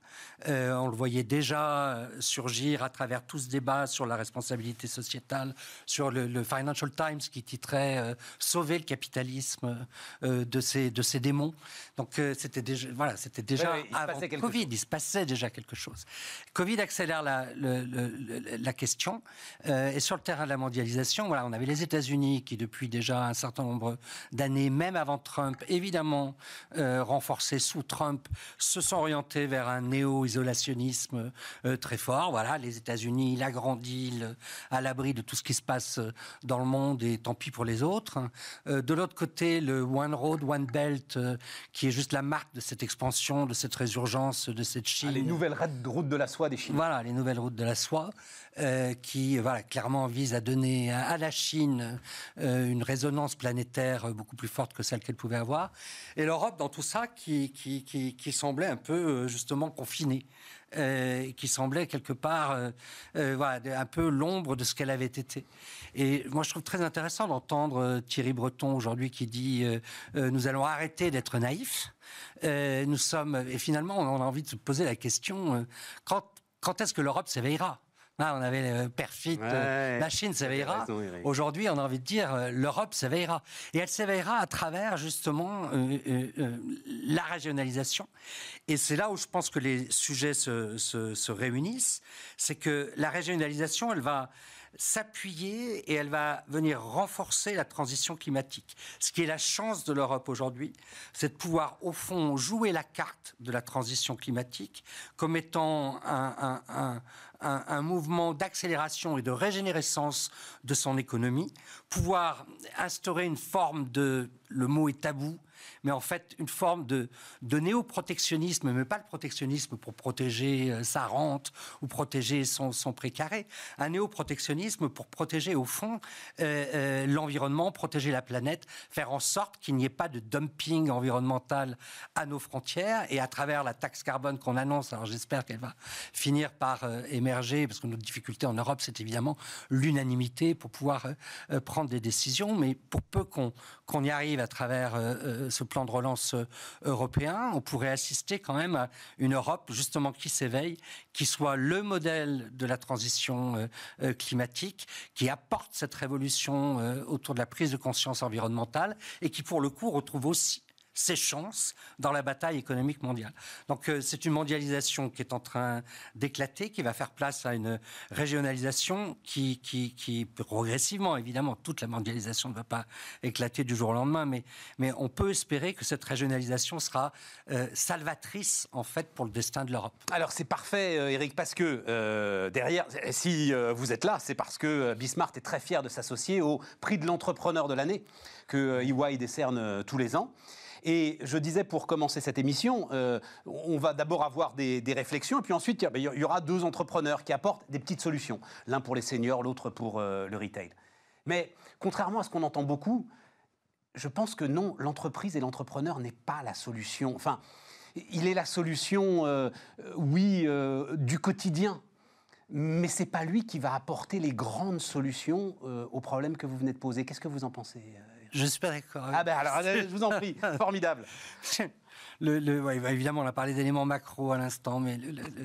on le voyait déjà surgir à travers tout ce débat sur la responsabilité sociétale, sur le, Financial Times qui titrait euh, Sauver le capitalisme euh, de, ses, de ses démons. Donc euh, c'était déjà, voilà, c'était déjà avant Covid, il se passait déjà quelque chose. Covid accélère la, la question. et sur le terrain de la mondialisation, voilà, on avait les États-Unis qui, depuis déjà un certain nombre d'années, même avant Trump, évidemment renforcés sous Trump, se sont orientés vers un néo-isolationnisme très fort. Voilà, les États-Unis, la grande île, à l'abri de tout ce qui se passe euh, dans le monde et tant pis pour les autres. Euh, de l'autre côté, le One Road, One Belt, euh, qui est juste la marque de cette expansion, de cette résurgence, de cette Chine. Ah, les nouvelles routes de la soie des Chinois. Voilà, les nouvelles routes de la soie. qui voilà, clairement visent à donner à, la Chine une résonance planétaire beaucoup plus forte que celle qu'elle pouvait avoir. Et l'Europe, dans tout ça, qui, qui, qui, qui semblait un peu justement confinée. Euh, qui semblait quelque part euh, euh, voilà, un peu l'ombre de ce qu'elle avait été. Et moi, je trouve très intéressant d'entendre Thierry Breton aujourd'hui qui dit nous allons arrêter d'être naïfs. nous sommes et finalement, on a envie de se poser la question quand, quand est-ce que l'Europe s'éveillera? Ah, on avait le perfit, la Chine s'éveillera. Aujourd'hui, on a envie de dire l'Europe s'éveillera. Et elle s'éveillera à travers justement la régionalisation. Et c'est là où je pense que les sujets se, se réunissent. C'est que la régionalisation, elle va s'appuyer et elle va venir renforcer la transition climatique. Ce qui est la chance de l'Europe aujourd'hui, c'est de pouvoir, au fond, jouer la carte de la transition climatique comme étant un, un mouvement d'accélération et de régénérescence de son économie, pouvoir instaurer une forme de, le mot est tabou, mais en fait une forme de, de néo-protectionnisme, mais pas le protectionnisme pour protéger euh, sa rente ou protéger son, précaré, un néo-protectionnisme pour protéger au fond euh, euh, l'environnement, protéger la planète, faire en sorte qu'il n'y ait pas de dumping environnemental à nos frontières. Et à travers la taxe carbone qu'on annonce, alors j'espère qu'elle va finir par émerger, parce que notre difficulté en Europe, c'est évidemment l'unanimité pour pouvoir prendre des décisions, mais pour peu qu'on qu'on y arrive à travers ce plan de relance euh, européen, on pourrait assister quand même à une Europe justement qui s'éveille, qui soit le modèle de la transition euh, euh, climatique, qui apporte cette révolution autour de la prise de conscience environnementale et qui pour le coup retrouve aussi ses chances dans la bataille économique mondiale. Donc euh, c'est une mondialisation qui est en train d'éclater, qui va faire place à une régionalisation qui, progressivement, évidemment, toute la mondialisation ne va pas éclater du jour au lendemain, mais, mais on peut espérer que cette régionalisation sera euh, salvatrice en fait pour le destin de l'Europe. Alors c'est parfait, euh, Eric, parce que derrière, si vous êtes là, c'est parce que Bismarck est très fier de s'associer au prix de l'entrepreneur de l'année que EY décerne tous les ans. Et je disais pour commencer cette émission, euh, on va d'abord avoir des, réflexions, et puis ensuite, il y aura deux entrepreneurs qui apportent des petites solutions, l'un pour les seniors, l'autre pour euh, le retail. Mais contrairement à ce qu'on entend beaucoup, je pense que non, l'entreprise et l'entrepreneur n'est pas la solution. Enfin, il est la solution, euh, oui, du quotidien, mais c'est pas lui qui va apporter les grandes solutions aux problèmes que vous venez de poser. Qu'est-ce que vous en pensez je suis pas d'accord. Ah ben alors, je vous en prie, formidable. Le, évidemment, on a parlé d'éléments macro à l'instant, mais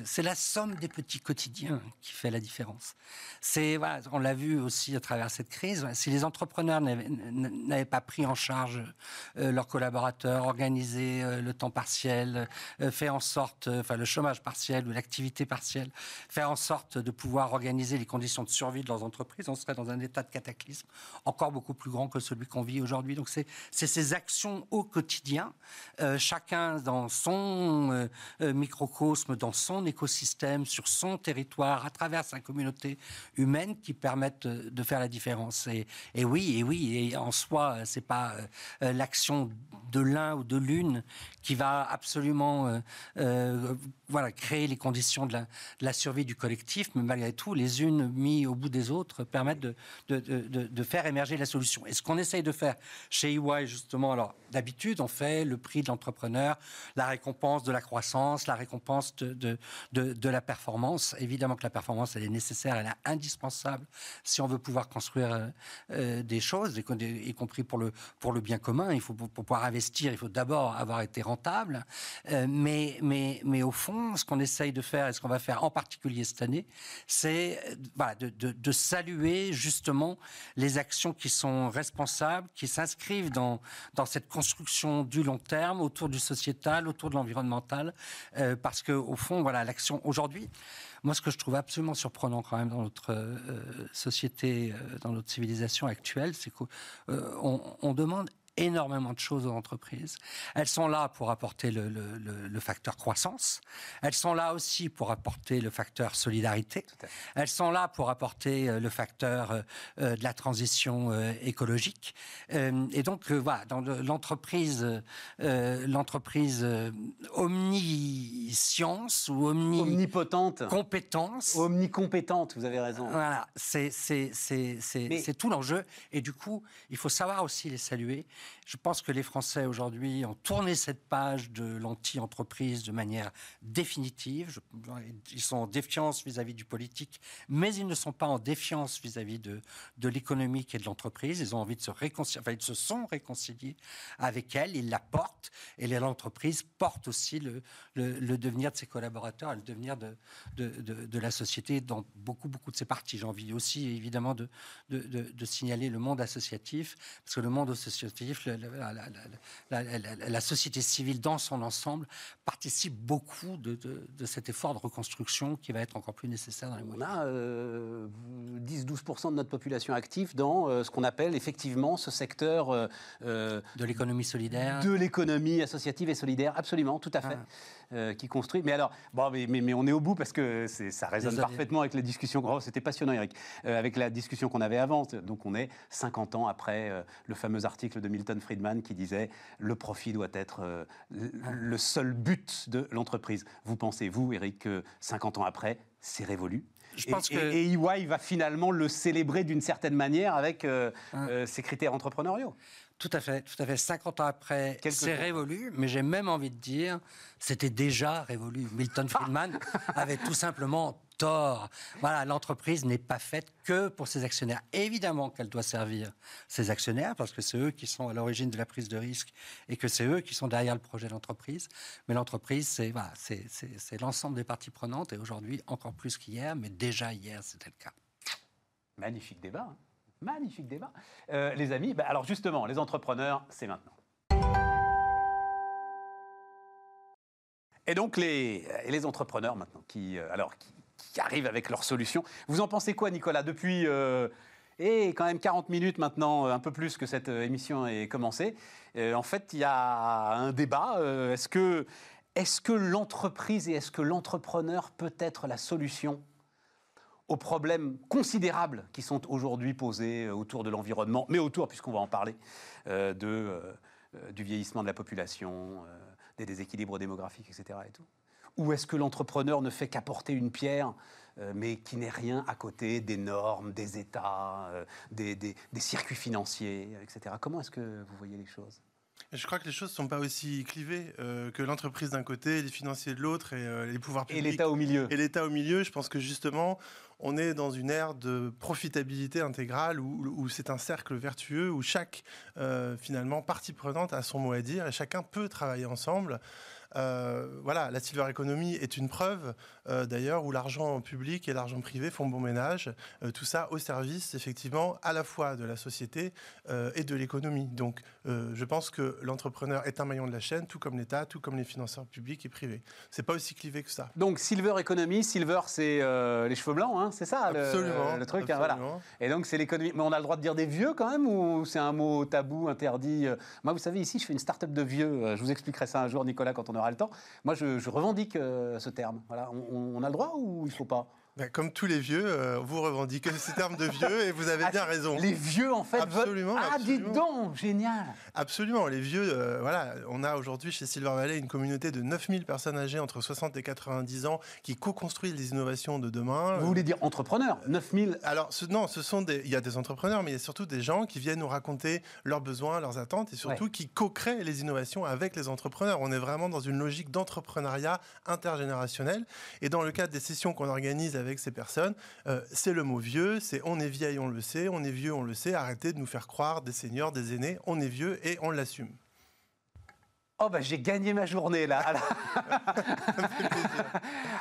c'est la somme des petits quotidiens qui fait la différence. C'est, voilà, on l'a vu aussi à travers cette crise. Si les entrepreneurs n'avaient pas pris en charge euh, leurs collaborateurs, organisé euh, le temps partiel, euh, fait en sorte, enfin le chômage partiel ou l'activité partielle, fait en sorte de pouvoir organiser les conditions de survie de leurs entreprises, on serait dans un état de cataclysme encore beaucoup plus grand que celui qu'on vit aujourd'hui. Donc c'est ces actions au quotidien, chacun dans son euh, euh, microcosme, dans son écosystème, sur son territoire, à travers sa communauté humaine qui permettent de faire la différence. Et, oui, et oui, et en soi, c'est pas euh, l'action de l'un ou de l'une qui va absolument voilà, créer les conditions de la, survie du collectif, mais malgré tout, les unes mises au bout des autres permettent de, faire émerger la solution. Et ce qu'on essaye de faire chez EY, justement, alors d'habitude, on fait le prix de l'entrepreneur, la récompense de la croissance, la récompense de, de, la performance. Évidemment que la performance, elle est nécessaire, elle est indispensable si on veut pouvoir construire euh, euh, des choses, y compris pour le, pour le bien commun. Il faut, pour, pouvoir investir, il faut d'abord avoir été rentable. Euh, mais, mais, mais au fond, ce qu'on essaye de faire et ce qu'on va faire en particulier cette année, c'est euh, de, saluer justement les actions qui sont responsables, qui s'inscrivent dans, dans cette construction du long terme, autour du autour de l'environnemental, euh, parce que au fond, voilà, l'action aujourd'hui. Moi, ce que je trouve absolument surprenant quand même dans notre euh, société, dans notre civilisation actuelle, c'est qu'on on demande énormément de choses aux entreprises. Elles sont là pour apporter le, le, le, facteur croissance. Elles sont là aussi pour apporter le facteur solidarité. Elles sont là pour apporter euh, le facteur euh, euh, de la transition écologique. Et donc, voilà, dans l'entreprise, l'entreprise omniscience ou omni omnipotente, compétence, omnicompétente. Vous avez raison. Voilà, c'est c'est c'est c'est tout l'enjeu. Et du coup, il faut savoir aussi les saluer Je pense que les Français aujourd'hui ont tourné cette page de l'anti-entreprise de manière définitive. ils sont en défiance vis-à-vis du politique, mais ils ne sont pas en défiance vis-à-vis de, de l'économique et de l'entreprise. Ils ont envie de se réconcilier, enfin, ils se sont réconciliés avec elle, ils la portent, et l'entreprise porte aussi le, devenir de ses collaborateurs, le devenir de, la société dans beaucoup, beaucoup de ses parties. J'ai envie aussi, évidemment, de, de, signaler le monde associatif, parce que le monde associatif, la, société civile dans son ensemble participe beaucoup de, cet effort de reconstruction qui va être encore plus nécessaire dans les mois. On a 10-12% euh, de notre population active dans euh, ce qu'on appelle effectivement ce secteur euh, de l'économie solidaire, de l'économie associative et solidaire, absolument, tout à fait. Ah. Qui construit. Mais alors, bon, mais, mais, on est au bout parce que ça résonne parfaitement avec la discussion. Oh, C'était passionnant, Eric, avec la discussion qu'on avait avant. Donc, on est 50 ans après le fameux article de Milton Friedman qui disait le profit doit être le seul but de l'entreprise. Vous pensez, vous, Eric, que 50 ans après, c'est révolu? Je pense que... et, EY va finalement le célébrer d'une certaine manière avec ses critères entrepreneuriaux. Tout à fait, tout à fait. 50 ans après, c'est révolu, mais j'ai même envie de dire, c'était déjà révolu. Milton Friedman avait tout simplement tort. Voilà, l'entreprise n'est pas faite que pour ses actionnaires. Évidemment qu'elle doit servir ses actionnaires, parce que c'est eux qui sont à l'origine de la prise de risque et que c'est eux qui sont derrière le projet d'entreprise. Mais l'entreprise, c'est voilà, c'est l'ensemble des parties prenantes, et aujourd'hui encore plus qu'hier, mais déjà hier, c'était le cas. Magnifique débat. Hein. Magnifique débat. Euh, les amis, bah, alors justement, les entrepreneurs, c'est maintenant. Et donc les, entrepreneurs maintenant qui, euh, qui, arrivent avec leurs solutions. Vous en pensez quoi, Nicolas Depuis euh, et quand même 40 minutes maintenant, un peu plus que cette émission est commencée, en fait, il y a un débat. est-ce que, est-ce que l'entreprise et est-ce que l'entrepreneur peut être la solution aux problèmes considérables qui sont aujourd'hui posés euh, autour de l'environnement, mais autour, puisqu'on va en parler, euh, de, euh, du vieillissement de la population, des déséquilibres démographiques, etc. Et tout. Ou est-ce que l'entrepreneur ne fait qu'apporter une pierre, mais qui n'est rien à côté des normes, des États, des, des, circuits financiers, etc. Comment est-ce que vous voyez les choses? Je crois que les choses ne sont pas aussi clivées que l'entreprise d'un côté, les financiers de l'autre et les pouvoirs publics. Et l'État au milieu. Et l'État au milieu. Je pense que justement, on est dans une ère de profitabilité intégrale où, c'est un cercle vertueux où chaque euh, finalement partie prenante a son mot à dire et chacun peut travailler ensemble. Euh, voilà, la silver economy est une preuve euh, d'ailleurs où l'argent public et l'argent privé font bon ménage. tout ça au service effectivement à la fois de la société et de l'économie. Donc je pense que l'entrepreneur est un maillon de la chaîne, tout comme l'État, tout comme les financeurs publics et privés. C'est pas aussi clivé que ça. Donc silver economy, silver c'est les cheveux blancs. Hein c'est ça le, truc. Hein, voilà. Et donc c'est l'économie. Mais on a le droit de dire des vieux quand même ou c'est un mot tabou, interdit euh? Moi, vous savez, ici, je fais une start-up de vieux. Euh, je vous expliquerai ça un jour, Nicolas, quand on le temps. Moi, je, revendique euh, ce terme. Voilà. On, on, a le droit ou il ne faut pas? Comme tous les vieux, euh, vous revendiquez ces termes de vieux et vous avez ah, bien raison. Les vieux, en fait, absolument. Ah, dites donc, génial. Absolument, les vieux. Euh, voilà, on a aujourd'hui chez Silver Valley une communauté de 9000 personnes âgées entre 60 et 90 ans qui co-construisent les innovations de demain. Vous voulez dire entrepreneurs 9000 Alors ce, non, ce sont des. Il y a des entrepreneurs, mais il y a surtout des gens qui viennent nous raconter leurs besoins, leurs attentes et surtout qui co-créent les innovations avec les entrepreneurs. On est vraiment dans une logique d'entrepreneuriat intergénérationnel. Et dans le cadre des sessions qu'on organise avec ces personnes, euh, c'est le mot vieux, c'est on est vieille, on le sait, on est vieux, on le sait, arrêtez de nous faire croire des seniors, des aînés, on est vieux et on l'assume. Oh bah j'ai gagné ma journée là.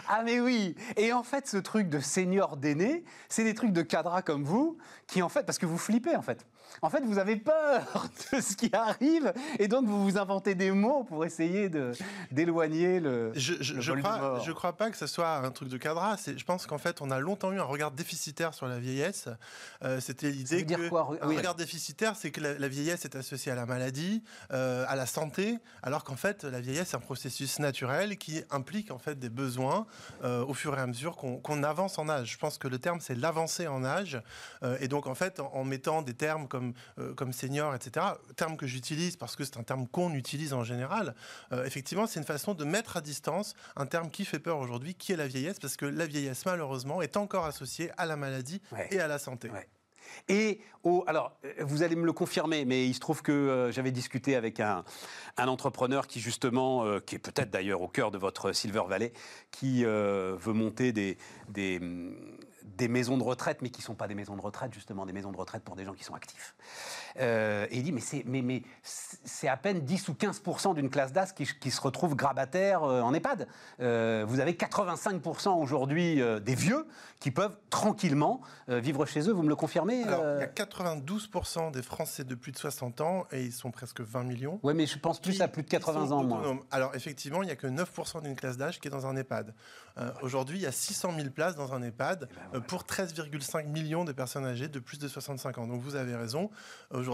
ah mais oui. Et en fait ce truc de senior d'aîné, c'est des trucs de cadra comme vous qui en fait parce que vous flippez en fait. En fait, vous avez peur de ce qui arrive et donc vous vous inventez des mots pour essayer d'éloigner le. Je, je, je crois, je crois pas que ce soit un truc de cadra. Je pense qu'en fait, on a longtemps eu un regard déficitaire sur la vieillesse. Euh, c'était l'idée que quoi un regard déficitaire, c'est que la, vieillesse est associée à la maladie, euh, à la santé, alors qu'en fait, la vieillesse est un processus naturel qui implique en fait des besoins euh, au fur et à mesure qu'on avance en âge. Je pense que le terme c'est l'avancée en âge, et donc en fait, en, en mettant des termes comme euh, comme, senior, etc. Terme que j'utilise parce que c'est un terme qu'on utilise en général. Euh, effectivement, c'est une façon de mettre à distance un terme qui fait peur aujourd'hui, qui est la vieillesse, parce que la vieillesse, malheureusement, est encore associée à la maladie et à la santé. Et au, alors, euh, vous allez me le confirmer, mais il se trouve que euh, j'avais discuté avec un, un, entrepreneur qui justement, euh, qui est peut-être d'ailleurs au cœur de votre Silver Valley, qui euh, veut monter des, des, des maisons de retraite, mais qui ne sont pas des maisons de retraite, justement, des maisons de retraite pour des gens qui sont actifs. Euh, et il dit, mais c'est mais, mais à peine 10 ou 15% d'une classe d'âge qui, qui, se retrouve grabataire euh, en EHPAD. Euh, vous avez 85 aujourd'hui des vieux qui peuvent tranquillement vivre chez eux. Vous me le confirmez Alors, il y a 92% des Français de plus de 60 ans, et ils sont presque 20 millions. Oui, mais je pense plus à plus de 80 ans. Alors, effectivement, il n'y a que 9% d'une classe d'âge qui est dans un EHPAD. Euh, aujourd'hui, il y a 600 000 places dans un EHPAD ben voilà. pour 13,5 millions de personnes âgées de plus de 65 ans. Donc, vous avez raison. Aujourd'hui,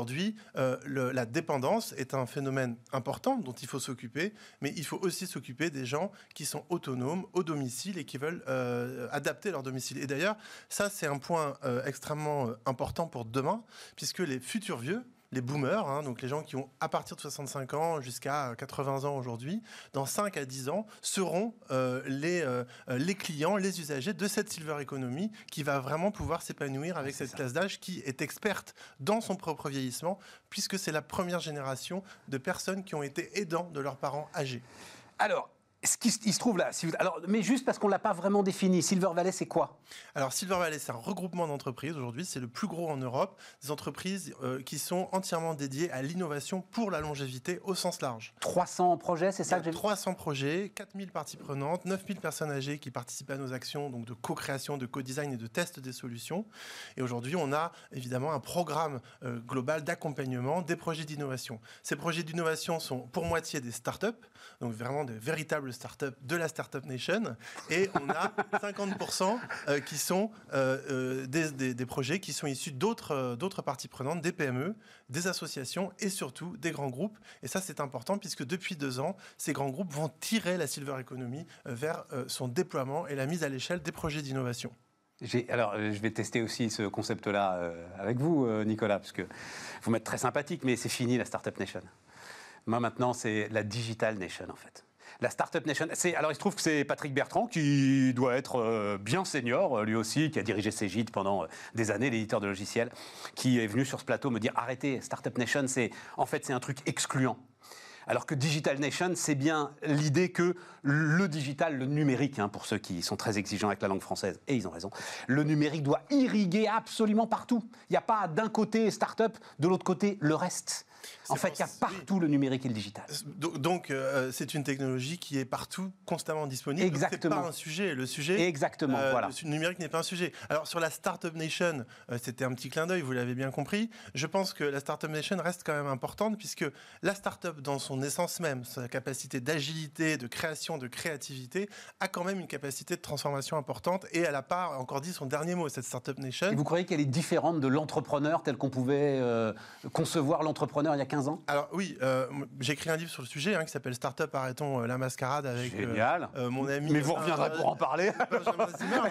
euh, la dépendance est un phénomène important dont il faut s'occuper, mais il faut aussi s'occuper des gens qui sont autonomes au domicile et qui veulent euh, adapter leur domicile. Et d'ailleurs, ça, c'est un point euh, extrêmement important pour demain, puisque les futurs vieux, les boomers, hein, donc les gens qui ont à partir de 65 ans jusqu'à 80 ans aujourd'hui, dans 5 à 10 ans, seront euh, les, euh, les clients, les usagers de cette silver economy qui va vraiment pouvoir s'épanouir avec cette ça. classe d'âge qui est experte dans son propre vieillissement, puisque c'est la première génération de personnes qui ont été aidants de leurs parents âgés. Alors, ce qui il se trouve là, si vous, alors, mais juste parce qu'on ne l'a pas vraiment défini, Silver Valley, c'est quoi? Alors, Silver Valley, c'est un regroupement d'entreprises aujourd'hui, c'est le plus gros en Europe, des entreprises euh, qui sont entièrement dédiées à l'innovation pour la longévité au sens large. 300 projets, c'est ça que j'ai 300 projets, 4000 parties prenantes, 9000 personnes âgées qui participent à nos actions donc de co-création, de co-design et de test des solutions. Et aujourd'hui, on a évidemment un programme euh, global d'accompagnement des projets d'innovation. Ces projets d'innovation sont pour moitié des startups, donc vraiment des véritables startups de la Startup Nation. Et on a 50% euh, qui sont euh, euh, des, des, des, projets qui sont issus d'autres d'autres parties prenantes, des PME, des associations et surtout des grands groupes. Et ça, c'est important puisque depuis deux ans, ces grands groupes vont tirer la Silver Economy vers son déploiement et la mise à l'échelle des projets d'innovation. Alors, je vais tester aussi ce concept-là euh, avec vous, euh, Nicolas, parce que vous m'êtes très sympathique, mais c'est fini la Startup Nation. Moi, maintenant, c'est la Digital Nation, en fait. La Startup Nation, alors il se trouve que c'est Patrick Bertrand qui doit être euh, bien senior, lui aussi, qui a dirigé Cégide pendant euh, des années, l'éditeur de logiciels, qui est venu sur ce plateau me dire arrêtez, Startup Nation, c'est en fait c'est un truc excluant. Alors que Digital Nation, c'est bien l'idée que le digital, le numérique, hein, pour ceux qui sont très exigeants avec la langue française, et ils ont raison, le numérique doit irriguer absolument partout. Il n'y a pas d'un côté start-up, de l'autre côté le reste. En fait, il y a partout le numérique et le digital. Donc, euh, c'est une technologie qui est partout, constamment disponible. Exactement. Pas un sujet. Le sujet. Exactement. Euh, voilà. Le numérique n'est pas un sujet. Alors, sur la Startup Nation, euh, c'était un petit clin d'œil, vous l'avez bien compris. Je pense que la Startup Nation reste quand même importante puisque la startup, dans son essence même, sa capacité d'agilité, de création, de créativité, a quand même une capacité de transformation importante et elle n'a pas encore dit son dernier mot, cette Startup Nation. Et vous croyez qu'elle est différente de l'entrepreneur tel qu'on pouvait euh, concevoir l'entrepreneur il y a 15 ans Alors oui, euh, j'ai écrit un livre sur le sujet hein, qui s'appelle Startup Arrêtons euh, la mascarade avec Génial. Euh, mon ami. Mais vous reviendrez pour en parler.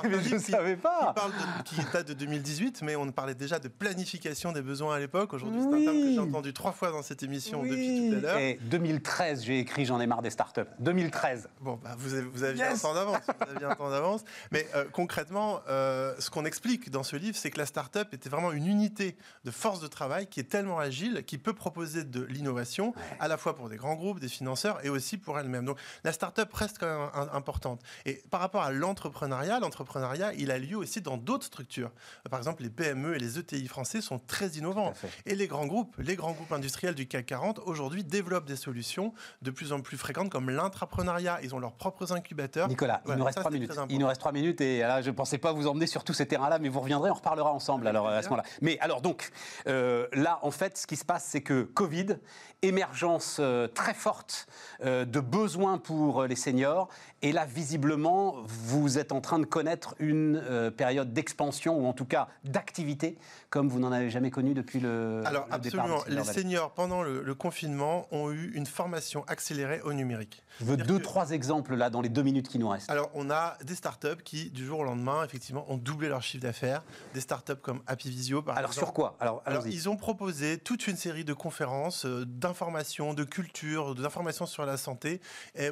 mais je ne savais pas. Qui, parle de, qui date de 2018, mais on parlait déjà de planification des besoins à l'époque. Aujourd'hui, oui. c'est un terme que j'ai entendu trois fois dans cette émission oui. depuis tout à l'heure. Et 2013, j'ai écrit J'en ai marre des startups. 2013. Bon, bah, vous, avez, vous aviez yes. un temps d'avance. Vous aviez un temps d'avance. Mais euh, concrètement, euh, ce qu'on explique dans ce livre, c'est que la startup était vraiment une unité de force de travail qui est tellement agile, qui peut proposer de l'innovation, ouais. à la fois pour des grands groupes, des financeurs et aussi pour elle-même. Donc la startup reste quand même importante. Et par rapport à l'entrepreneuriat, l'entrepreneuriat, il a lieu aussi dans d'autres structures. Par exemple, les PME et les ETI français sont très innovants. Et les grands groupes, les grands groupes industriels du CAC 40, aujourd'hui développent des solutions de plus en plus fréquentes comme l'intrapreneuriat. Ils ont leurs propres incubateurs. Nicolas, voilà, il nous reste trois minutes. Il nous reste trois minutes et là, je ne pensais pas vous emmener sur tous ces terrains-là, mais vous reviendrez, on reparlera ensemble alors à ce moment-là. Mais alors donc, euh, là, en fait, ce qui se passe, c'est que Covid, émergence euh, très forte euh, de besoins pour les seniors, et là, visiblement, vous êtes en train de connaître une euh, période d'expansion, ou en tout cas d'activité, comme vous n'en avez jamais connu depuis le, Alors, le absolument. départ. Les seniors, pendant le, le, confinement, ont eu une formation accélérée au numérique. Je veux deux, que... trois exemples là, dans les deux minutes qui nous restent. Alors, on a des startups qui, du jour au lendemain, effectivement, ont doublé leur chiffre d'affaires. Des startups comme Happy Visio, par Alors, exemple. sur quoi? Alors, Alors ils ont proposé toute une série de conférences, euh, d'informations, de culture, d'informations sur la santé,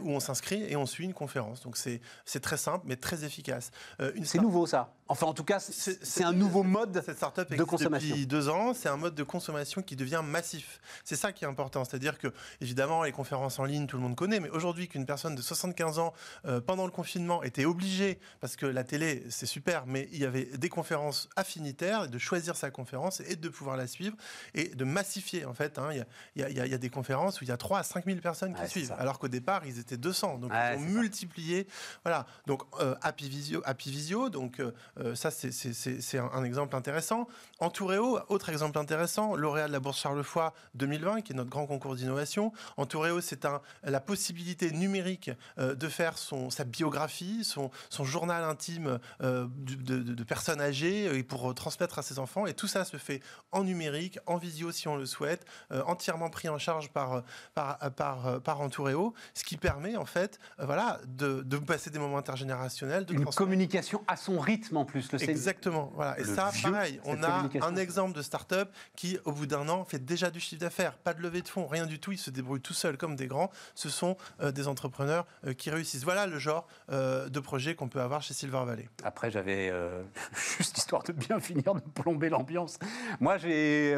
où on s'inscrit et on suit une conférence. Donc, c'est très simple, mais très efficace. Euh, c'est nouveau, ça? Enfin, en tout cas, c'est un nouveau mode cette startup de consommation. Depuis deux ans, c'est un mode de consommation qui devient massif. C'est ça qui est important. C'est-à-dire que, évidemment, les conférences en ligne, tout le monde connaît, mais aujourd'hui, qu'une personne de 75 ans, euh, pendant le confinement, était obligée, parce que la télé, c'est super, mais il y avait des conférences affinitaires, de choisir sa conférence et de pouvoir la suivre et de massifier. En fait, hein. il, y a, des conférences où il y a 3 à 5 000 personnes qui suivent, alors qu'au départ, ils étaient 200. Donc, ils ont multiplié. Voilà. Donc, euh, Happy Visio, Happy Visio donc euh, ça, c'est un, un, exemple intéressant. Entouréo, autre exemple intéressant, lauréat de la Bourse Charles-Foy 2020, qui est notre grand concours d'innovation. Entouréo, c'est la possibilité numérique euh, de faire son, sa biographie, son, son journal intime de, de, personnes âgées et pour transmettre à ses enfants. Et tout ça se fait en numérique, en visio si on le souhaite, entièrement pris en charge par, par, par, par Entouréo, ce qui permet en fait voilà, de, de passer des moments intergénérationnels. De Une communication à son rythme en plus. Le Exactement. Voilà. Et ça, pareil, on a un exemple de start-up qui, au bout d'un an, fait déjà du chiffre d'affaires. Pas de levée de fonds, rien du tout. Ils se débrouillent tout seuls comme des grands. Ce sont euh, des entrepreneurs euh, qui réussissent. Voilà le genre euh, de projet qu'on peut avoir chez Silver Valley. Après, j'avais juste histoire de bien finir de plomber l'ambiance. Moi, j'ai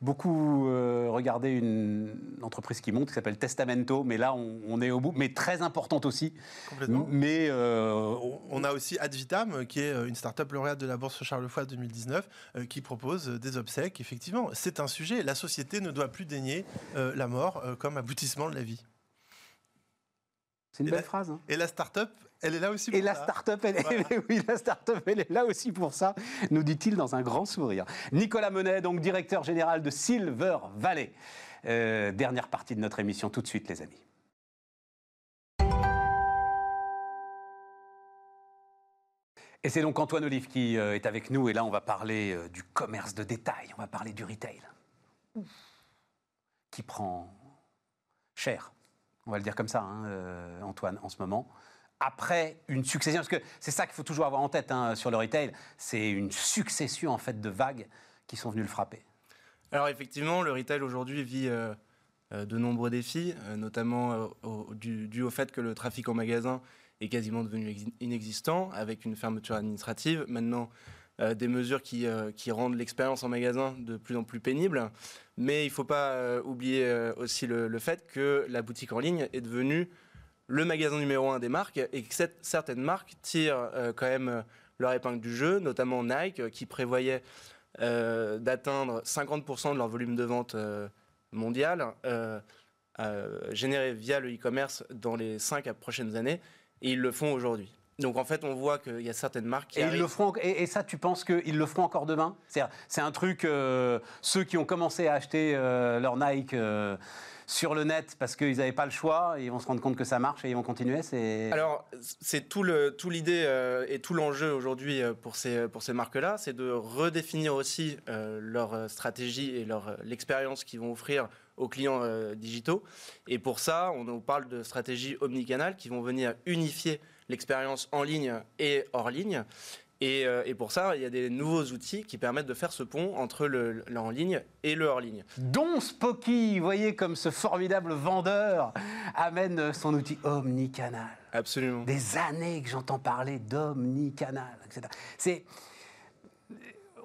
beaucoup regardé une entreprise qui monte qui s'appelle Testamento, mais là, on, on, est au bout, mais très importante aussi. Complètement. Mais on a aussi Advitam, qui est une start-up lauréate de la Bourse Charles-Foy 2019 euh, qui propose des obsèques. Effectivement, c'est un sujet. La société ne doit plus dénier euh, la mort euh, comme aboutissement de la vie. C'est une belle phrase. Hein. Et la start-up, elle est là aussi pour et La start-up, elle, oui, la start-up, elle est là aussi pour ça, nous dit-il dans un grand sourire. Nicolas Monet, donc directeur général de Silver Valley. dernière partie de notre émission tout de suite, les amis. Et c'est donc Antoine Olive qui euh, est avec nous. Et là, on va parler euh, du commerce de détail. On va parler du retail. Qui prend cher. On va le dire comme ça, hein, euh, Antoine, en ce moment. Après une succession, parce que c'est ça qu'il faut toujours avoir en tête hein, sur le retail, c'est une succession en fait de vagues qui sont venues le frapper. Alors effectivement, le retail aujourd'hui vit de nombreux défis, notamment dû, au fait que le trafic en magasin est quasiment devenu inexistant avec une fermeture administrative. Maintenant, euh, des mesures qui, euh, qui rendent l'expérience en magasin de plus en plus pénible. Mais il ne faut pas euh, oublier aussi le, fait que la boutique en ligne est devenue le magasin numéro un des marques et que certaines marques tirent quand même leur épingle du jeu, notamment Nike qui prévoyait d'atteindre 50% de leur volume de vente mondial généré via le e-commerce dans les cinq prochaines années. Et ils le font aujourd'hui. Donc en fait, on voit qu'il y a certaines marques qui et Ils le feront, et, ça, tu penses qu'ils le feront encore demain? C'est un truc, euh, ceux qui ont commencé à acheter euh, leur Nike euh, sur le net parce qu'ils n'avaient pas le choix, ils vont se rendre compte que ça marche et ils vont continuer Alors, c'est tout l'idée et tout l'enjeu aujourd'hui pour ces, pour ces marques-là, c'est de redéfinir aussi leur stratégie et l'expérience qu'ils vont offrir aux clients euh, digitaux. Et pour ça, on nous parle de stratégies omnicanales qui vont venir unifier l'expérience en ligne et hors ligne. Et, euh, et, pour ça, il y a des nouveaux outils qui permettent de faire ce pont entre le, en ligne et le hors ligne. Dont Spocky, voyez comme ce formidable vendeur amène son outil omnicanal. Absolument. Des années que j'entends parler d'omnicanal, etc. C'est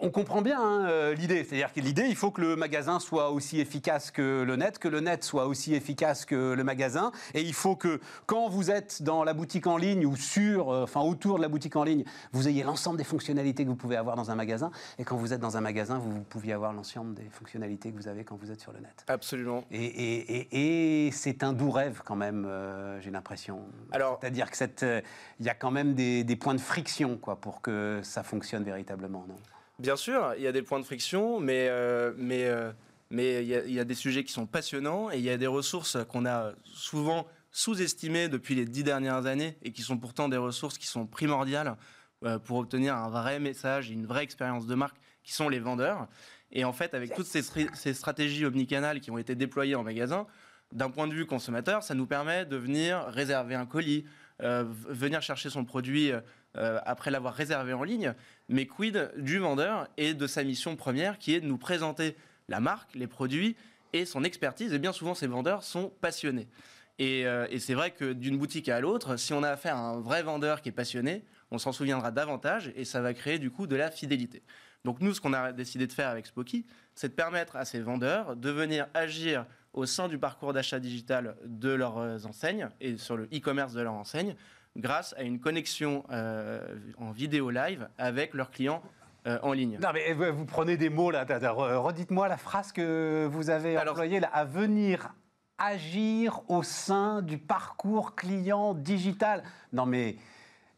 on comprend bien hein, euh, l'idée. C'est-à-dire que l'idée, il faut que le magasin soit aussi efficace que le net, que le net soit aussi efficace que le magasin. Et il faut que quand vous êtes dans la boutique en ligne ou sur, euh, enfin autour de la boutique en ligne, vous ayez l'ensemble des fonctionnalités que vous pouvez avoir dans un magasin. Et quand vous êtes dans un magasin, vous, pouviez avoir l'ensemble des fonctionnalités que vous avez quand vous êtes sur le net. Absolument. Et, c'est un doux rêve quand même, euh, j'ai l'impression. Alors, c'est-à-dire que il y a quand même des, des points de friction quoi pour que ça fonctionne véritablement, non? Bien sûr, il y a des points de friction, mais, euh, mais, euh, mais il y, a, des sujets qui sont passionnants et il y a des ressources qu'on a souvent sous-estimées depuis les dix dernières années et qui sont pourtant des ressources qui sont primordiales euh, pour obtenir un vrai message, une vraie expérience de marque, qui sont les vendeurs. Et en fait, avec toutes ces, ces stratégies omnicanales qui ont été déployées en magasin, d'un point de vue consommateur, ça nous permet de venir réserver un colis, venir chercher son produit euh, après l'avoir réservé en ligne, mais quid du vendeur et de sa mission première qui est de nous présenter la marque, les produits et son expertise. Et bien souvent, ces vendeurs sont passionnés. Et, euh, c'est vrai que d'une boutique à l'autre, si on a affaire à un vrai vendeur qui est passionné, on s'en souviendra davantage et ça va créer du coup de la fidélité. Donc nous, ce qu'on a décidé de faire avec Spoky, c'est de permettre à ces vendeurs de venir agir au sein du parcours d'achat digital de leurs enseignes et sur le e-commerce de leurs enseignes grâce à une connexion euh, en vidéo live avec leurs clients euh, en ligne. Non, mais vous, vous prenez des mots là. Redites-moi la phrase que vous avez Alors- employée là. À venir agir au sein du parcours client digital. Non, mais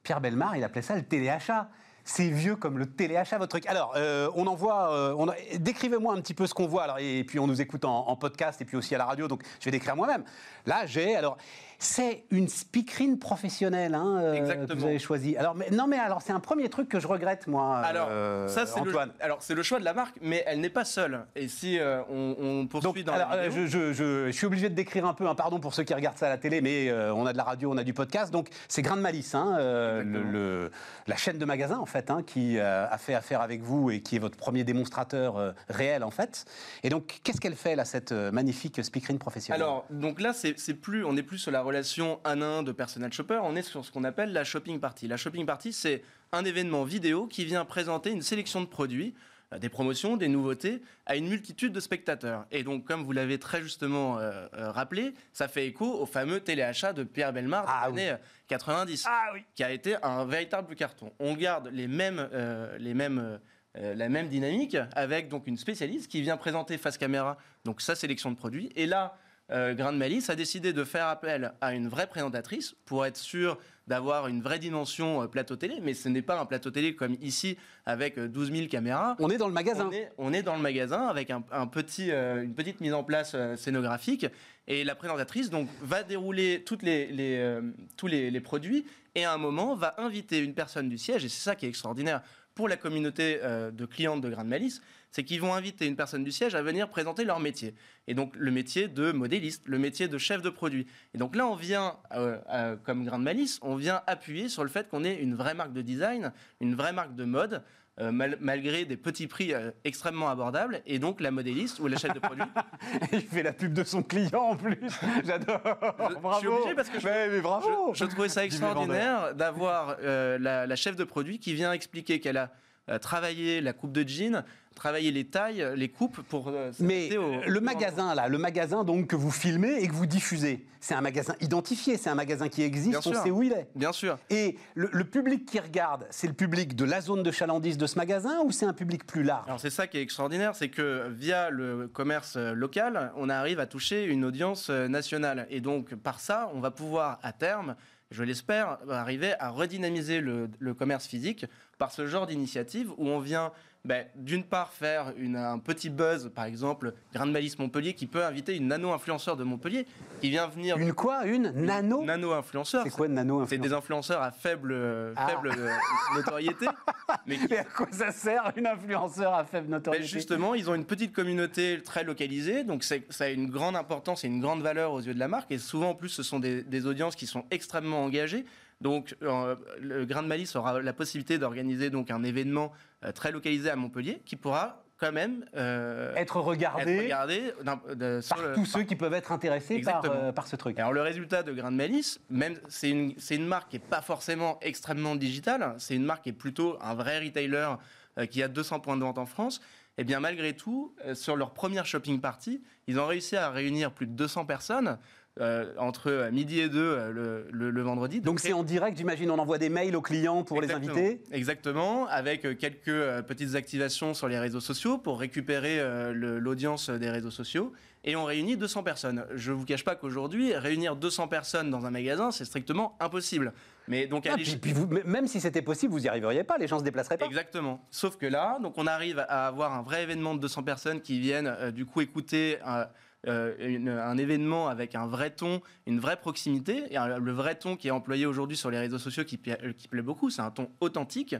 Pierre Belmar, il appelait ça le téléachat. C'est vieux comme le téléachat, votre truc. Alors, euh, on en voit. euh, a- Décrivez-moi un petit peu ce qu'on voit. Alors, et puis, on nous écoute en, en podcast et puis aussi à la radio. Donc, je vais décrire moi-même. Là, j'ai. Alors, c'est une speakerine professionnelle hein, euh, que vous avez choisi. Alors, mais, non, mais alors, c'est un premier truc que je regrette, moi. Alors, euh, ça, c'est le, Antoine. alors, c'est le choix de la marque, mais elle n'est pas seule. Et si euh, on, on poursuit Donc, dans alors, la vidéo, je, je- je- je suis obligé de décrire un peu, un pardon pour ceux qui regardent ça à la télé, mais on a de la radio, on a du podcast. Donc, c'est Grain de Malice, hein, le- Exactement. le- la chaîne de magasins, en fait, hein, qui a fait affaire avec vous et qui est votre premier démonstrateur réel, en fait. Et donc, qu'est-ce qu'elle fait, là, cette magnifique speakerine professionnelle? Alors, donc là, c'est c'est plus, on n'est plus sur la relation 1 à 1 de personal shopper, on est sur ce qu'on appelle la shopping party. La shopping party, c'est un événement vidéo qui vient présenter une sélection de produits, euh, des promotions, des nouveautés, à une multitude de spectateurs. Et donc, comme vous l'avez très justement euh, euh, rappelé, ça fait écho au fameux téléachat de Pierre Belmar des Ah oui. années euh, 90, Ah oui qui a été un véritable carton. On garde les mêmes, euh, les mêmes, la même dynamique avec donc une spécialiste qui vient présenter face caméra donc sa sélection de produits. Et là, euh, Grain de Malice a décidé de faire appel à une vraie présentatrice pour être sûr d'avoir une vraie dimension euh, plateau télé. Mais ce n'est pas un plateau télé comme ici avec euh, 12 000 caméras. On est dans le magasin. On est, on est dans le magasin avec un, un petit, euh, une petite mise en place euh, scénographique et la présentatrice donc va dérouler toutes les, les, euh, tous les, les produits et à un moment va inviter une personne du siège et c'est ça qui est extraordinaire pour la communauté euh, de clientes de Grain de Malice, c'est qu'ils vont inviter une personne du siège à venir présenter leur métier. Et donc le métier de modéliste, le métier de chef de produit. Et donc là, on vient, euh, euh, comme Grain de Malice, on vient appuyer sur le fait qu'on est une vraie marque de design, une vraie marque de mode, euh, mal- malgré des petits prix euh, extrêmement abordables. Et donc la modéliste ou la chef de produit, Il fait la pub de son client, en plus. J'adore. je Bravo. suis obligé parce que je- Mais, mais bravo. je, je trouvais ça extraordinaire d'avoir euh, la, la chef de produit qui vient expliquer qu'elle a travaillé la coupe de jean, travaillé les tailles, les coupes pour euh, Mais au- le magasin, là, le magasin donc que vous filmez et que vous diffusez, c'est un magasin identifié, c'est un magasin qui existe, Bien on sûr. sait où il est. Bien sûr. Et le, le public qui regarde, c'est le public de la zone de chalandise de ce magasin ou c'est un public plus large? Alors c'est ça qui est extraordinaire, c'est que via le commerce euh, local, on arrive à toucher une audience euh, nationale. Et donc par ça, on va pouvoir à terme, je l'espère, arriver à redynamiser le, le commerce physique par ce genre d'initiative où on vient ben, d'une part faire une- un petit buzz, par exemple, Grain de Malice Montpellier qui peut inviter une nano-influenceur de Montpellier qui vient venir... Une quoi? Une nano? Nano-influenceur. C'est quoi une nano C'est des influenceurs à faible, euh, Ah. faible euh, notoriété, mais qui Mais à quoi ça sert une influenceur à faible Ben, notoriété? justement, ils ont une petite communauté très localisée, donc ça a une grande importance et une grande valeur aux yeux de la marque. Et souvent, en plus, ce sont des, des audiences qui sont extrêmement engagées. Donc, euh, le Grain de Malice aura la possibilité d'organiser donc un événement très localisé à Montpellier qui pourra quand même euh, Être regardé être regardé d'un- de- sur par le- tous ceux qui peuvent être intéressés par, euh, par ce truc. alors le résultat de Grain de Malice, même c'est une, c'est une marque qui n'est pas forcément extrêmement digitale, c'est une marque qui est plutôt un vrai retailer euh, qui a 200 points de vente en France. Et bien malgré tout, euh, sur leur première shopping party, ils ont réussi à réunir plus de 200 personnes euh, entre euh, midi et deux euh, le, le- le vendredi. Donc c'est en direct, j'imagine, on envoie des mails aux clients pour les inviter Exactement, avec quelques petites activations sur les réseaux sociaux pour récupérer euh, l'audience des réseaux sociaux. Et on réunit 200 personnes. Je ne vous cache pas qu'aujourd'hui, réunir 200 personnes dans un magasin, c'est strictement impossible. Mais donc, Ah, puis, puis vous- même si c'était possible, vous n'y arriveriez pas, les gens se déplaceraient pas. Exactement. Sauf que là, donc on arrive à avoir un vrai événement de 200 personnes qui viennent euh, du coup écouter euh, un événement avec un vrai ton, une vraie proximité. Et un- le vrai ton qui est employé aujourd'hui sur les réseaux sociaux qui, euh, plaît beaucoup, c'est un ton authentique.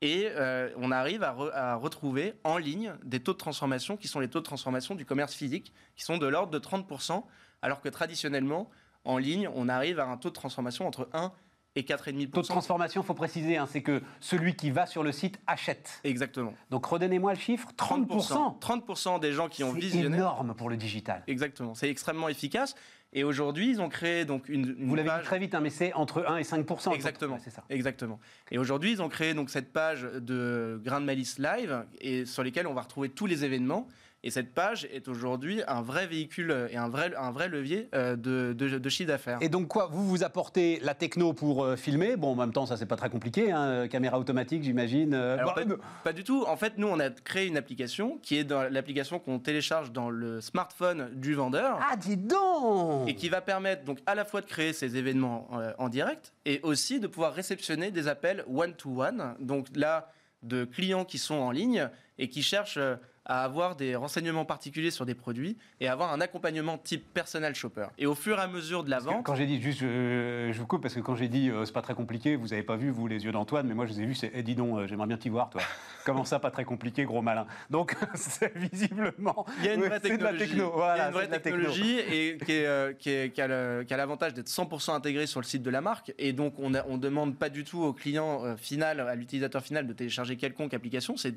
Et euh, on arrive à retrouver en ligne des taux de transformation qui sont les taux de transformation du commerce physique, qui sont de l'ordre de 30%, alors que traditionnellement, en ligne, on arrive à un taux de transformation entre 1 et 4,5%. Taux de transformation, faut préciser, hein, c'est que celui qui va sur le site achète. Exactement. Donc redonnez-moi le chiffre, 30%. 30% des gens qui ont C'est visionné. énorme pour le digital. Exactement, c'est extrêmement efficace. Et aujourd'hui, ils ont créé donc une, une Vous l'avez dit très vite, hein, mais c'est entre 1 et 5 Exactement. C'est ça. Exactement. Et aujourd'hui, ils ont créé donc cette page de Grain de Malice Live et sur lesquelles on va retrouver tous les événements. Et cette page est aujourd'hui un vrai véhicule et un vrai, un vrai levier euh, de, de- de chiffre d'affaires. Et donc quoi, vous vous apportez la techno pour euh, filmer? Bon, en même temps, ça c'est pas très compliqué. hein, euh, Caméra automatique, j'imagine. Alors, bah, pas, pas du tout. En fait, nous, on a créé une application qui est l'application qu'on télécharge dans le smartphone du vendeur. Ah, dis donc et qui va permettre donc à la fois de créer ces événements euh, en direct et aussi de pouvoir réceptionner des appels one-to-one, donc là de clients qui sont en ligne et qui cherchent à avoir des renseignements particuliers sur des produits et avoir un accompagnement type personal shopper. Et au fur et à mesure de la vente, Quand j'ai dit, juste, je, je vous coupe, parce que quand j'ai dit, euh, c'est pas très compliqué, vous avez pas vu, vous, les yeux d'Antoine, mais moi, je les ai vus, c'est, eh, dis donc, euh, j'aimerais bien t'y voir, toi. Comment ça, pas très compliqué, gros malin? Donc, c'est visiblement. il y a une vraie technologie. techno, Il y a voilà, une vraie c'est de la techno. technologie et qui, est, euh, qui, est- qui a l'avantage d'être 100% intégrée sur le site de la marque. Et donc, on ne demande pas du tout au client final, à l'utilisateur final, de télécharger quelconque application. C'est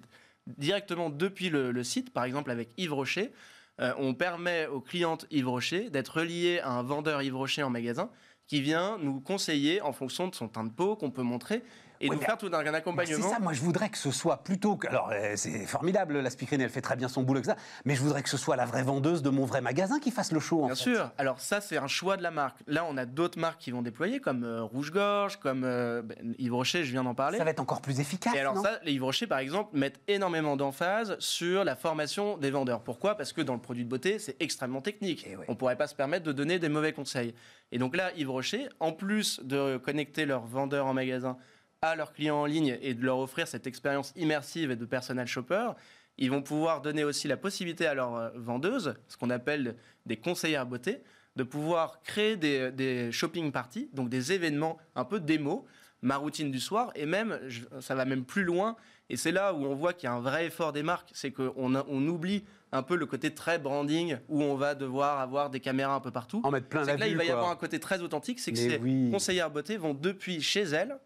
directement depuis le, site, par exemple avec Yves Rocher. euh, on permet aux clientes Yves Rocher d'être reliées à un vendeur Yves Rocher en magasin qui vient nous conseiller en fonction de son teint de peau qu'on peut montrer et Oui, nous faire tout un Bah, c'est accompagnement. ça, moi je voudrais que ce soit plutôt que. Alors euh, c'est formidable, la speakerine elle fait très bien son boulot, que ça, mais je voudrais que ce soit la vraie vendeuse de mon vrai magasin qui fasse le show. en Bien fait. sûr. Alors ça, c'est un choix de la marque. Là, on a d'autres marques qui vont déployer, comme euh, Rouge-Gorge, comme euh, ben, Yves Rocher, je viens d'en parler. Ça va être encore plus efficace. Et alors non? ça, les Yves Rocher, par exemple, mettent énormément d'emphase sur la formation des vendeurs. Pourquoi? Parce que dans le produit de beauté, c'est extrêmement technique. Eh ouais. On ne pourrait pas se permettre de donner des mauvais conseils. Et donc là, Yves Rocher, en plus de connecter leurs vendeurs en magasin à leurs clients en ligne et de leur offrir cette expérience immersive et de personal shopper, ils vont pouvoir donner aussi la possibilité à leurs euh, vendeuses, ce qu'on appelle des conseillères beauté, de pouvoir créer des, des shopping parties, donc des événements un peu démo, ma routine du soir, et même, ça va même plus loin, et c'est là où on voit qu'il y a un vrai effort des marques, c'est qu'on on oublie un peu le côté très branding, où on va devoir avoir des caméras un peu partout. En mettre plein la là, il va y quoi. avoir un côté très authentique, c'est que Mais ces oui. conseillères beauté vont depuis chez elles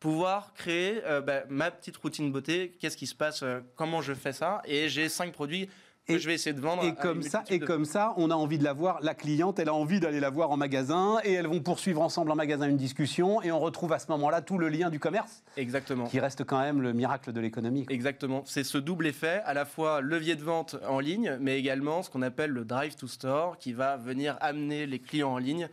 pouvoir créer euh, bah, ma petite routine beauté, qu'est-ce qui se passe, euh, comment je fais ça, et j'ai cinq produits que Et- je vais essayer de vendre. Et comme ça, et de- comme ça, on a envie de la voir. La cliente, elle a envie d'aller la voir en magasin, et elles vont poursuivre ensemble en magasin une discussion, et on retrouve à ce moment-là tout le lien du commerce, Exactement. qui reste quand même le miracle de l'économie. Exactement. C'est ce double effet, à la fois levier de vente en ligne, mais également ce qu'on appelle le drive to store, qui va venir amener les clients en ligne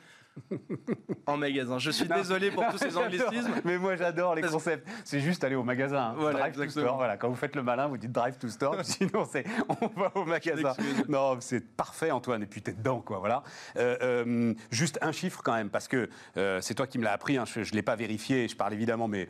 en magasin. Je suis Non. désolé pour tous ces anglicismes. Mais moi j'adore les concepts. C'est juste aller au magasin. hein. Voilà, drive to store. Voilà, quand vous faites le malin, vous dites drive to store. Sinon, c'est on va au magasin. Non, c'est parfait, Antoine. Et puis t'es dedans, quoi. Voilà. Euh, euh, juste un chiffre quand même, parce que euh, c'est toi qui me l'as appris. hein, je ne l'ai pas vérifié. Je parle évidemment, mais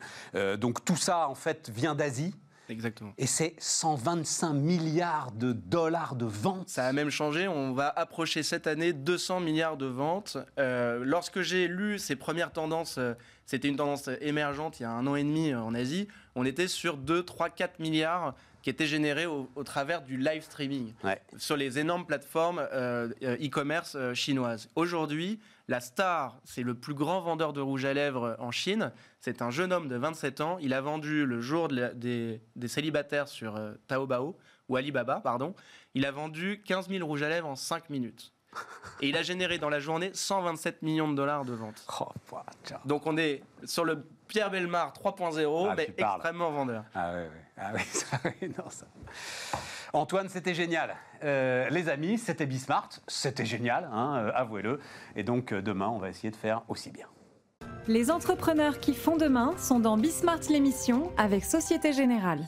donc tout ça en fait vient d'Asie. Exactement. Et c'est 125 milliards de dollars de ventes. Ça a même changé. On va approcher cette année 200 milliards de ventes. Euh, lorsque j'ai lu ces premières tendances, euh, c'était une tendance émergente il y a un an et demi euh, en Asie. On était sur 2, 3, 4 milliards qui étaient générés au, au travers du live streaming Ouais. sur les énormes plateformes euh, e-commerce euh, chinoises. Aujourd'hui, la star, c'est le plus grand vendeur de rouge à lèvres en Chine. C'est un jeune homme de 27 ans. Il a vendu le jour de la- des, des célibataires sur euh, Taobao, ou Alibaba, pardon. Il a vendu 15 000 rouges à lèvres en 5 minutes. Et il a généré dans la journée 127 millions de dollars de ventes. Oh. Donc on est sur le Pierre Belmar 3.0, Ah, mais extrêmement vendeur. Ah oui, oui. Ah oui, ça, oui, non, ça. Antoine, c'était génial. Euh, les amis, c'était Bismart, c'était génial, hein, euh, avouez-le. Et donc euh, demain, on va essayer de faire aussi bien. Les entrepreneurs qui font demain sont dans Bismart l'émission avec Société Générale.